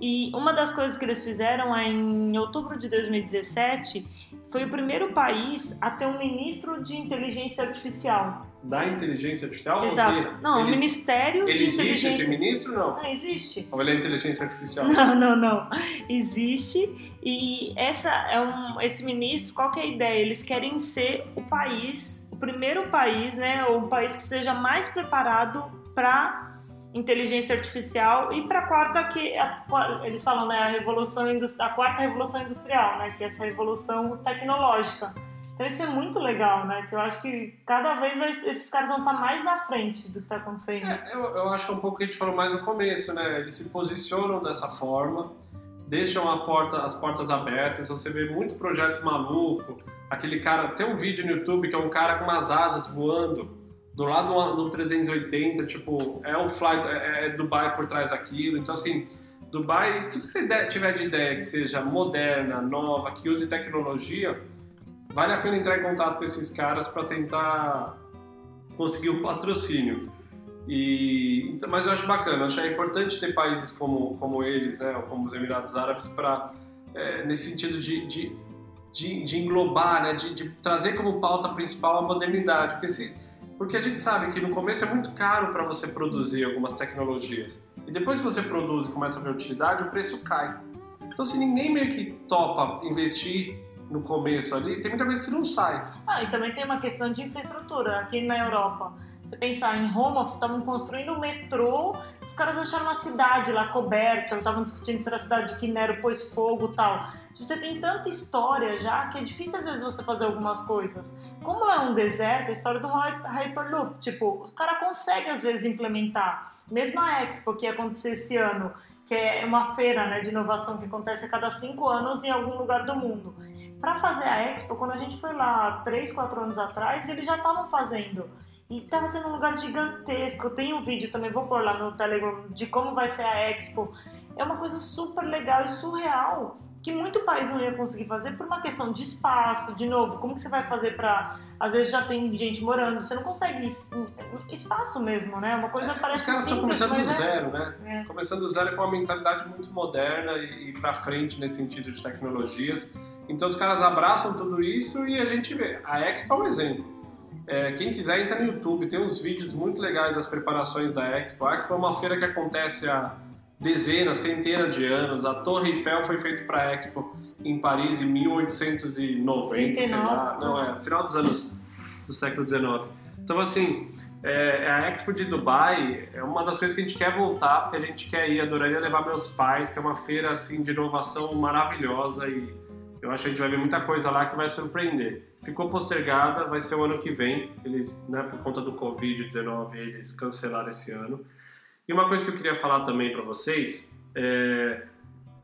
E uma das coisas que eles fizeram é em outubro de 2017, foi o primeiro país a ter um ministro de inteligência artificial. Da inteligência artificial? Exato. de- Não, o ele, Ministério ele de existe esse ministro? Não. Não, existe. Ou ele é inteligência artificial? Não, não, não. Existe e essa é um esse ministro, qual que é a ideia? Eles querem ser o país, o primeiro país, né, ou o país que seja mais preparado para inteligência artificial e para a quarta que a- eles falam, né, a revolução a quarta revolução industrial, né, que é essa revolução tecnológica. Então isso é muito legal, né? Que eu acho que cada vez vai- esses caras vão estar mais na frente do que está acontecendo. É, eu, eu acho é um pouco que a gente falou mais no começo, né? Eles se posicionam dessa forma, deixam a porta, as portas abertas. Você vê muito projeto maluco. Aquele cara, tem um vídeo no YouTube que é um cara com umas asas voando do lado do 380, tipo, é o fly, é, é Dubai por trás daquilo. Então, assim, Dubai, tudo que você tiver de ideia que seja moderna, nova, que use tecnologia, vale a pena entrar em contato com esses caras para tentar conseguir o patrocínio. E, então, mas eu acho bacana, acho é importante ter países como, como eles, né, ou como os Emirados Árabes, para nesse sentido de, de, de, de englobar, né, de, de trazer como pauta principal a modernidade. Porque, se, porque a gente sabe que no começo é muito caro para você produzir algumas tecnologias. E depois que você produz e começa a ver utilidade, o preço cai. Então, se ninguém meio que topa investir no começo ali, tem muita coisa que não sai. Ah, e também tem uma questão de infraestrutura aqui na Europa. Você pensar em Roma, estavam construindo um metrô, os caras acharam uma cidade lá coberta, estavam discutindo se era a cidade que Nero pôs fogo tal. Você tem tanta história já que é difícil às vezes você fazer algumas coisas. Como é um deserto, a história do Hy- Hyperloop, tipo, o cara consegue às vezes implementar. Mesmo a Expo que ia acontecer esse ano, que é uma feira né, de inovação que acontece a cada cinco anos em algum lugar do mundo. Para fazer a Expo, quando a gente foi lá três, quatro anos atrás, eles já estavam fazendo. E estava sendo um lugar gigantesco. Tem um vídeo também, vou pôr lá no Telegram, de como vai ser a Expo. É uma coisa super legal e surreal que muito país não ia conseguir fazer por uma questão de espaço, de novo, como que você vai fazer para às vezes já tem gente morando, você não consegue es- espaço mesmo, né? Uma coisa Os parece caras estão começando do é- zero, né? é. Começando do zero com uma mentalidade muito moderna e, e para frente nesse sentido de tecnologias. Então os caras abraçam tudo isso e a gente vê. A Expo é um exemplo. É, quem quiser entra no YouTube, tem uns vídeos muito legais das preparações da Expo. A Expo é uma feira que acontece há dezenas, centenas de anos. A Torre Eiffel foi feita para a Expo em Paris em 1890, sei lá. 39. Não, é final dos anos do século XIX. Então, assim, é, a Expo de Dubai é uma das coisas que a gente quer voltar, porque a gente quer ir, adoraria levar meus pais, que é uma feira assim de inovação maravilhosa e eu acho que a gente vai ver muita coisa lá que vai surpreender. Ficou postergada, vai ser o ano que vem. Eles, né, por conta do Covid-19, eles cancelaram esse ano. E uma coisa que eu queria falar também para vocês é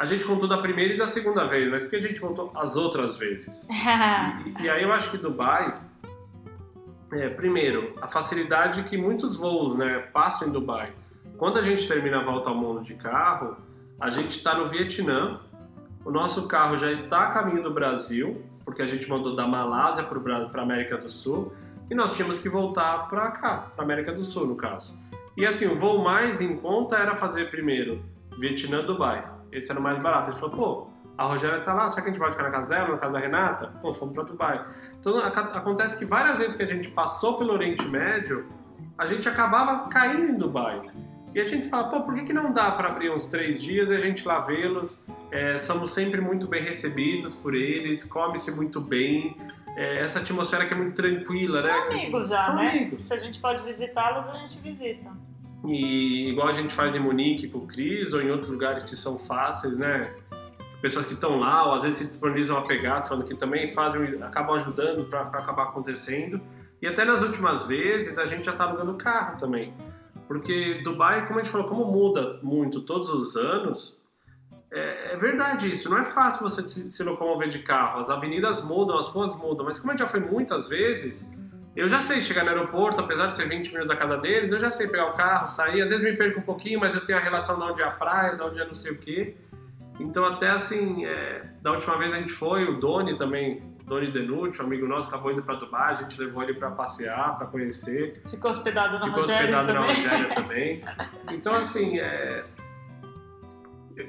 a gente contou da primeira e da segunda vez, mas por que a gente contou as outras vezes? E, e aí eu acho que Dubai, é, primeiro, a facilidade que muitos voos né, passam em Dubai. Quando a gente termina a volta ao mundo de carro, a gente está no Vietnã, o nosso carro já está a caminho do Brasil, porque a gente mandou da Malásia para a América do Sul, e nós tínhamos que voltar para cá, para América do Sul, no caso. E assim, o voo mais em conta era fazer primeiro Vietnã-Dubai. Esse era o mais barato. Gente falou, pô, a Rogéria tá lá, será que a gente pode ficar na casa dela, na casa da Renata? Pô, fomos para Dubai. Então acontece que várias vezes que a gente passou pelo Oriente Médio, a gente acabava caindo em Dubai. E a gente se fala, pô, por que, que não dá para abrir uns três dias e a gente lá vê-los? É, somos sempre muito bem recebidos por eles, come-se muito bem. É, essa atmosfera que é muito tranquila, né? São amigos já, São né? amigos. Se a gente pode visitá-los, a gente visita. E igual a gente faz em Munique com o Cris ou em outros lugares que são fáceis, né? Pessoas que estão lá ou às vezes se disponibilizam a pegar, falando que também fazem, acabam ajudando para acabar acontecendo. E até nas últimas vezes a gente já está alugando carro também. Porque Dubai, como a gente falou, como muda muito todos os anos, é, é verdade isso. Não é fácil você se, se locomover de carro. As avenidas mudam, as ruas mudam. Mas como gente já foi muitas vezes, eu já sei chegar no aeroporto, apesar de ser 20 minutos a cada deles, eu já sei pegar o carro, sair. Às vezes me perco um pouquinho, mas eu tenho a relação de onde é a praia, de onde é não sei o quê. Então até assim, é, da última vez a gente foi, o Doni também, Doni Denucci, um amigo nosso, acabou indo para Dubai, a gente levou ele para passear, para conhecer. Ficou hospedado na Ficou hospedado na também. Rogéria também. Então assim, é,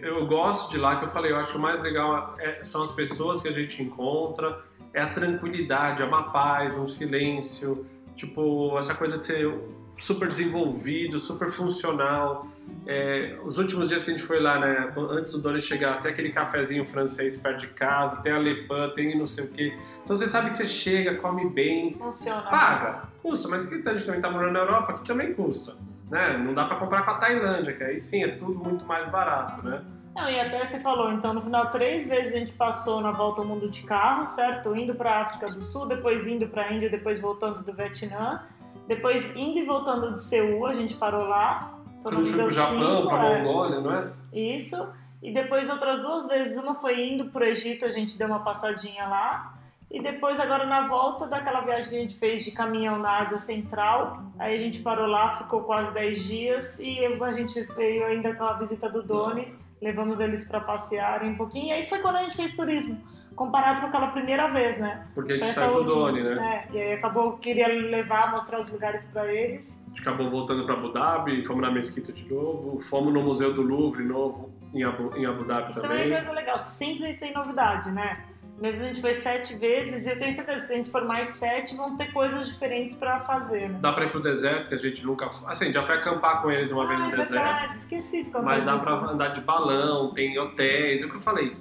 eu gosto de lá, que eu falei, eu acho que o mais legal é- são as pessoas que a gente encontra, é a tranquilidade, é uma paz, um silêncio, tipo, essa coisa de ser super desenvolvido, super funcional. É, os últimos dias que a gente foi lá, né, antes do Doni chegar, até aquele cafezinho francês perto de casa, tem a Le Pen, tem não sei o quê. Então você sabe que você chega, come bem, Funciona. paga, custa, mas que a gente também tá morando na Europa, que também custa. Né? Não dá pra comprar com a Tailândia, que aí sim é tudo muito mais barato, né? Não, e até você falou, então no final três vezes a gente passou na volta ao mundo de carro, certo? Indo para África do Sul, depois indo para Índia, depois voltando do Vietnã, depois indo e voltando de Seul, a gente parou lá. A Foram pro deu Japão, cinco, pra é. Mongólia, não é? Isso. E depois outras duas vezes, uma foi indo pro Egito, a gente deu uma passadinha lá. E depois agora na volta daquela viagem que a gente fez de caminhão na Ásia Central, aí a gente parou lá, ficou quase 10 dias e a gente veio ainda com a visita do Doni, levamos eles para passearem um pouquinho. E aí foi quando a gente fez turismo, comparado com aquela primeira vez, né? Porque a gente saiu com o última, Doni, né? É, e aí acabou, queria levar, mostrar os lugares para eles. A gente acabou voltando pra Abu Dhabi, fomos na Mesquita de novo, fomos no Museu do Louvre novo, em Abu, em Abu Dhabi Isso também é também. coisa legal, sempre tem novidade, né? Mesmo a gente foi sete vezes, e eu tenho certeza que se a gente for mais sete, vão ter coisas diferentes pra fazer, né? Dá pra ir pro deserto, que a gente nunca... Assim, já foi acampar com eles uma vez ah, no é deserto. verdade, esqueci de contar Mas dá disso. pra andar de balão, tem hotéis, é o que eu falei.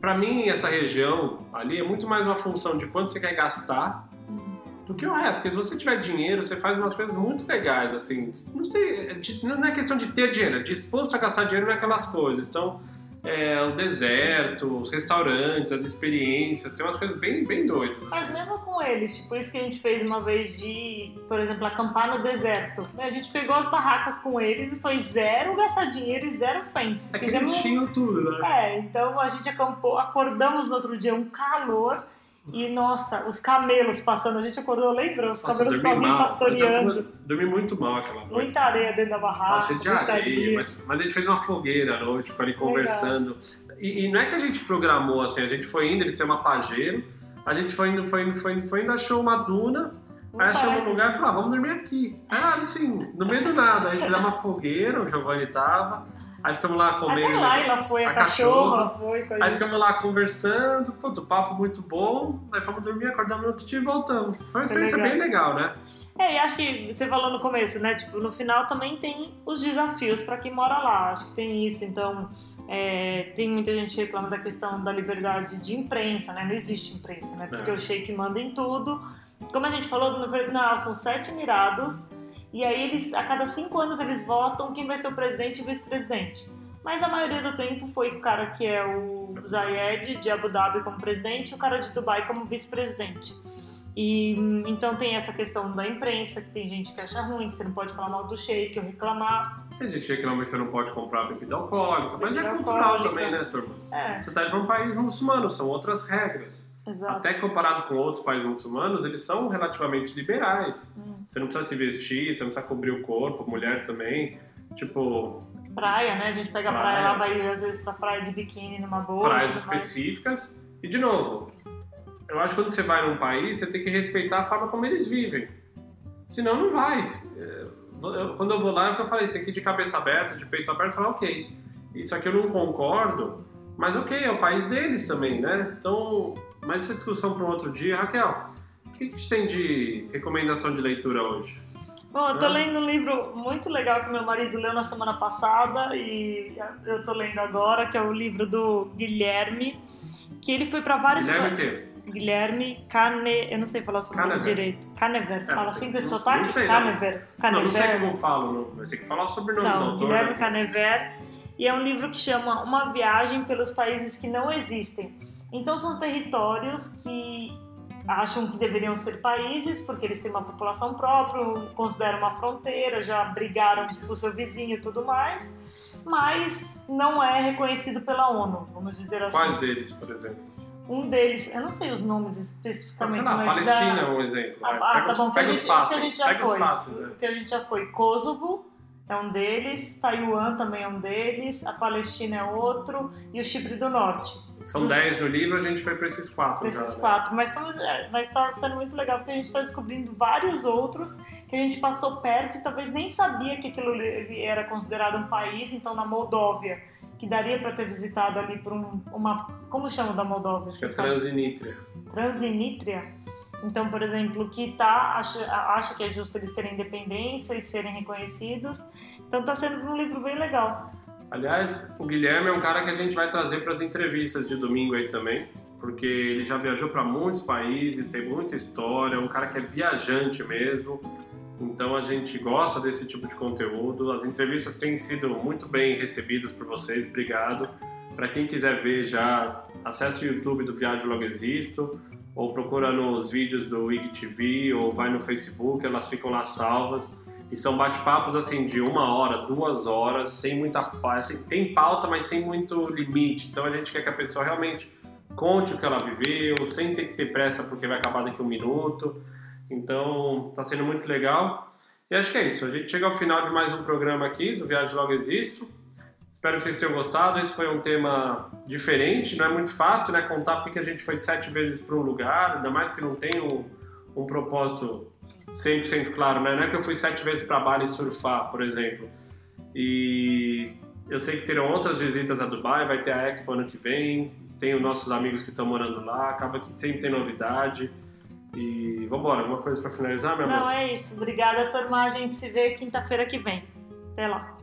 Pra mim, essa região ali é muito mais uma função de quanto você quer gastar do que o resto. Porque se você tiver dinheiro, você faz umas coisas muito legais, assim. Não, é não é questão de ter dinheiro, é disposto a gastar dinheiro naquelas coisas. Então, é, o deserto, os restaurantes, as experiências, tem umas coisas bem, bem doidas, Mas assim. mesmo com eles, tipo isso que a gente fez uma vez de, por exemplo, acampar no deserto. né? A gente pegou as barracas com eles e foi zero gastar dinheiro e zero fancy. É que eles tinham tudo, né? É, então a gente acampou, acordamos no outro dia um calor e, nossa, os camelos passando. A gente acordou, lembra? Os Nossa, camelos mal. pastoreando. Eu dormi muito mal aquela noite. Muita areia dentro da barraca. Cheio de areia, mas, mas a gente fez uma fogueira à noite, ficou ali conversando. E, e não é que a gente programou assim, a gente foi indo, eles têm uma pajeiro, a gente foi indo, foi indo, foi indo, foi indo, achou uma duna, aí achamos um lugar e falou, ah, vamos dormir aqui. Ah, assim, no meio do nada, a gente fez uma fogueira, o Giovanni tava, aí ficamos lá Até comendo. lá ela foi, a, a cachorra, foi. Aí ficamos lá conversando, putz, o papo muito bom, aí fomos dormir, acordamos no outro dia e voltamos. Foi uma experiência legal. bem legal, né? É, e acho que você falou no começo, né? Tipo, no final também tem os desafios para quem mora lá. Acho que tem isso. Então, é, tem muita gente reclamando da questão da liberdade de imprensa, né? Não existe imprensa, né? Porque É. o Sheik manda em tudo. Como a gente falou, no final são sete emirados. E aí, eles, a cada cinco anos, eles votam quem vai ser o presidente e o vice-presidente. Mas a maioria do tempo foi o cara que é o Zayed de Abu Dhabi como presidente e o cara de Dubai como vice-presidente. E então tem essa questão da imprensa, que tem gente que acha ruim, que você não pode falar mal do sheik ou reclamar. Tem gente que reclama que você não pode comprar bebida alcoólica, mas é cultural alcoólica. também, né, turma? É, Você está indo para um país muçulmano, são outras regras. Exato. Até comparado com outros países muçulmanos, eles são relativamente liberais. Hum. Você não precisa se vestir, você não precisa cobrir o corpo, mulher também. Tipo, Praia, né? A gente pega praia Praia. lá, vai às vezes pra praia de biquíni numa boa. praias tudo mais. específicas. E, de novo, eu acho que quando você vai num país, você tem que respeitar a forma como eles vivem. Senão, não vai. É, eu- quando eu vou lá, é o que eu falei, isso aqui de cabeça aberta, de peito aberto, eu falo, ok, isso aqui eu não concordo, mas ok, é o país deles também, né? Então, mas essa discussão para um outro dia. Raquel, o que a gente tem de recomendação de leitura hoje? Bom, eu tô lendo um livro muito legal que meu marido leu na semana passada e eu tô lendo agora, que é o livro do Guilherme, que ele foi pra vários Guilherme o quê? Guilherme Cane, eu não sei falar sobre o nome Canever. direito. Canever, É, fala assim com esse não- sotaque? não sei, não. Canever. Não, não sei Canever. como falo, mas tem que falar o sobrenome do Não, autor. Guilherme né? Canever. E é um livro que chama Uma Viagem pelos Países que Não Existem. Então são territórios que acham que deveriam ser países porque eles têm uma população própria, consideram uma fronteira, já brigaram com o seu vizinho e tudo mais, mas não é reconhecido pela ONU, vamos dizer assim. Quais deles, por exemplo? Um deles, eu não sei os nomes especificamente, sei lá, mas Palestina da- é um exemplo. Ah, vai. ah, pega tá os, bom, pega gente, os fáceis. Pega foi. os fáceis, é. Que a gente já foi. Kosovo, é um deles, Taiwan também é um deles, a Palestina é outro e o Chipre do Norte. São 10 no livro, a gente foi para esses quatro Esses já. né? quatro, mas está sendo muito legal porque a gente está descobrindo vários outros que a gente passou perto e talvez nem sabia que aquilo era considerado um país, então na Moldóvia, que daria para ter visitado ali por um, uma. Como chama da Moldóvia? Acho que é? Transinítria. Transinítria. Então, por exemplo, que tá, acha, acha que é justo eles terem independência e serem reconhecidos. Então está sendo um livro bem legal. Aliás, o Guilherme é um cara que a gente vai trazer para as entrevistas de domingo aí também, porque ele já viajou para muitos países, tem muita história, é um cara que é viajante mesmo. Então a gente gosta desse tipo de conteúdo. As entrevistas têm sido muito bem recebidas por vocês. Obrigado. Para quem quiser ver já, acesse o YouTube do Viagem Logo Existo ou procura nos vídeos do IGTV ou vai no Facebook, elas ficam lá salvas. E são bate-papos assim de uma hora, duas horas, sem muita assim, tem pauta, mas sem muito limite. Então a gente quer que a pessoa realmente conte o que ela viveu, sem ter que ter pressa porque vai acabar daqui um minuto. Então está sendo muito legal. E acho que é isso. A gente chega ao final de mais um programa aqui do Viagem Logo Existo. Espero que vocês tenham gostado. Esse foi um tema diferente, não é muito fácil, né? Contar porque a gente foi sete vezes para um lugar, ainda mais que não tem um, um propósito 100% claro, né? Não é que eu fui sete vezes para Bali surfar, por exemplo. E eu sei que terão outras visitas a Dubai, vai ter a Expo ano que vem, tenho nossos amigos que estão morando lá, acaba que sempre tem novidade. E vambora, alguma coisa para finalizar, meu amor? Não, é isso. Obrigada, turma. A gente se vê quinta-feira que vem. Até lá.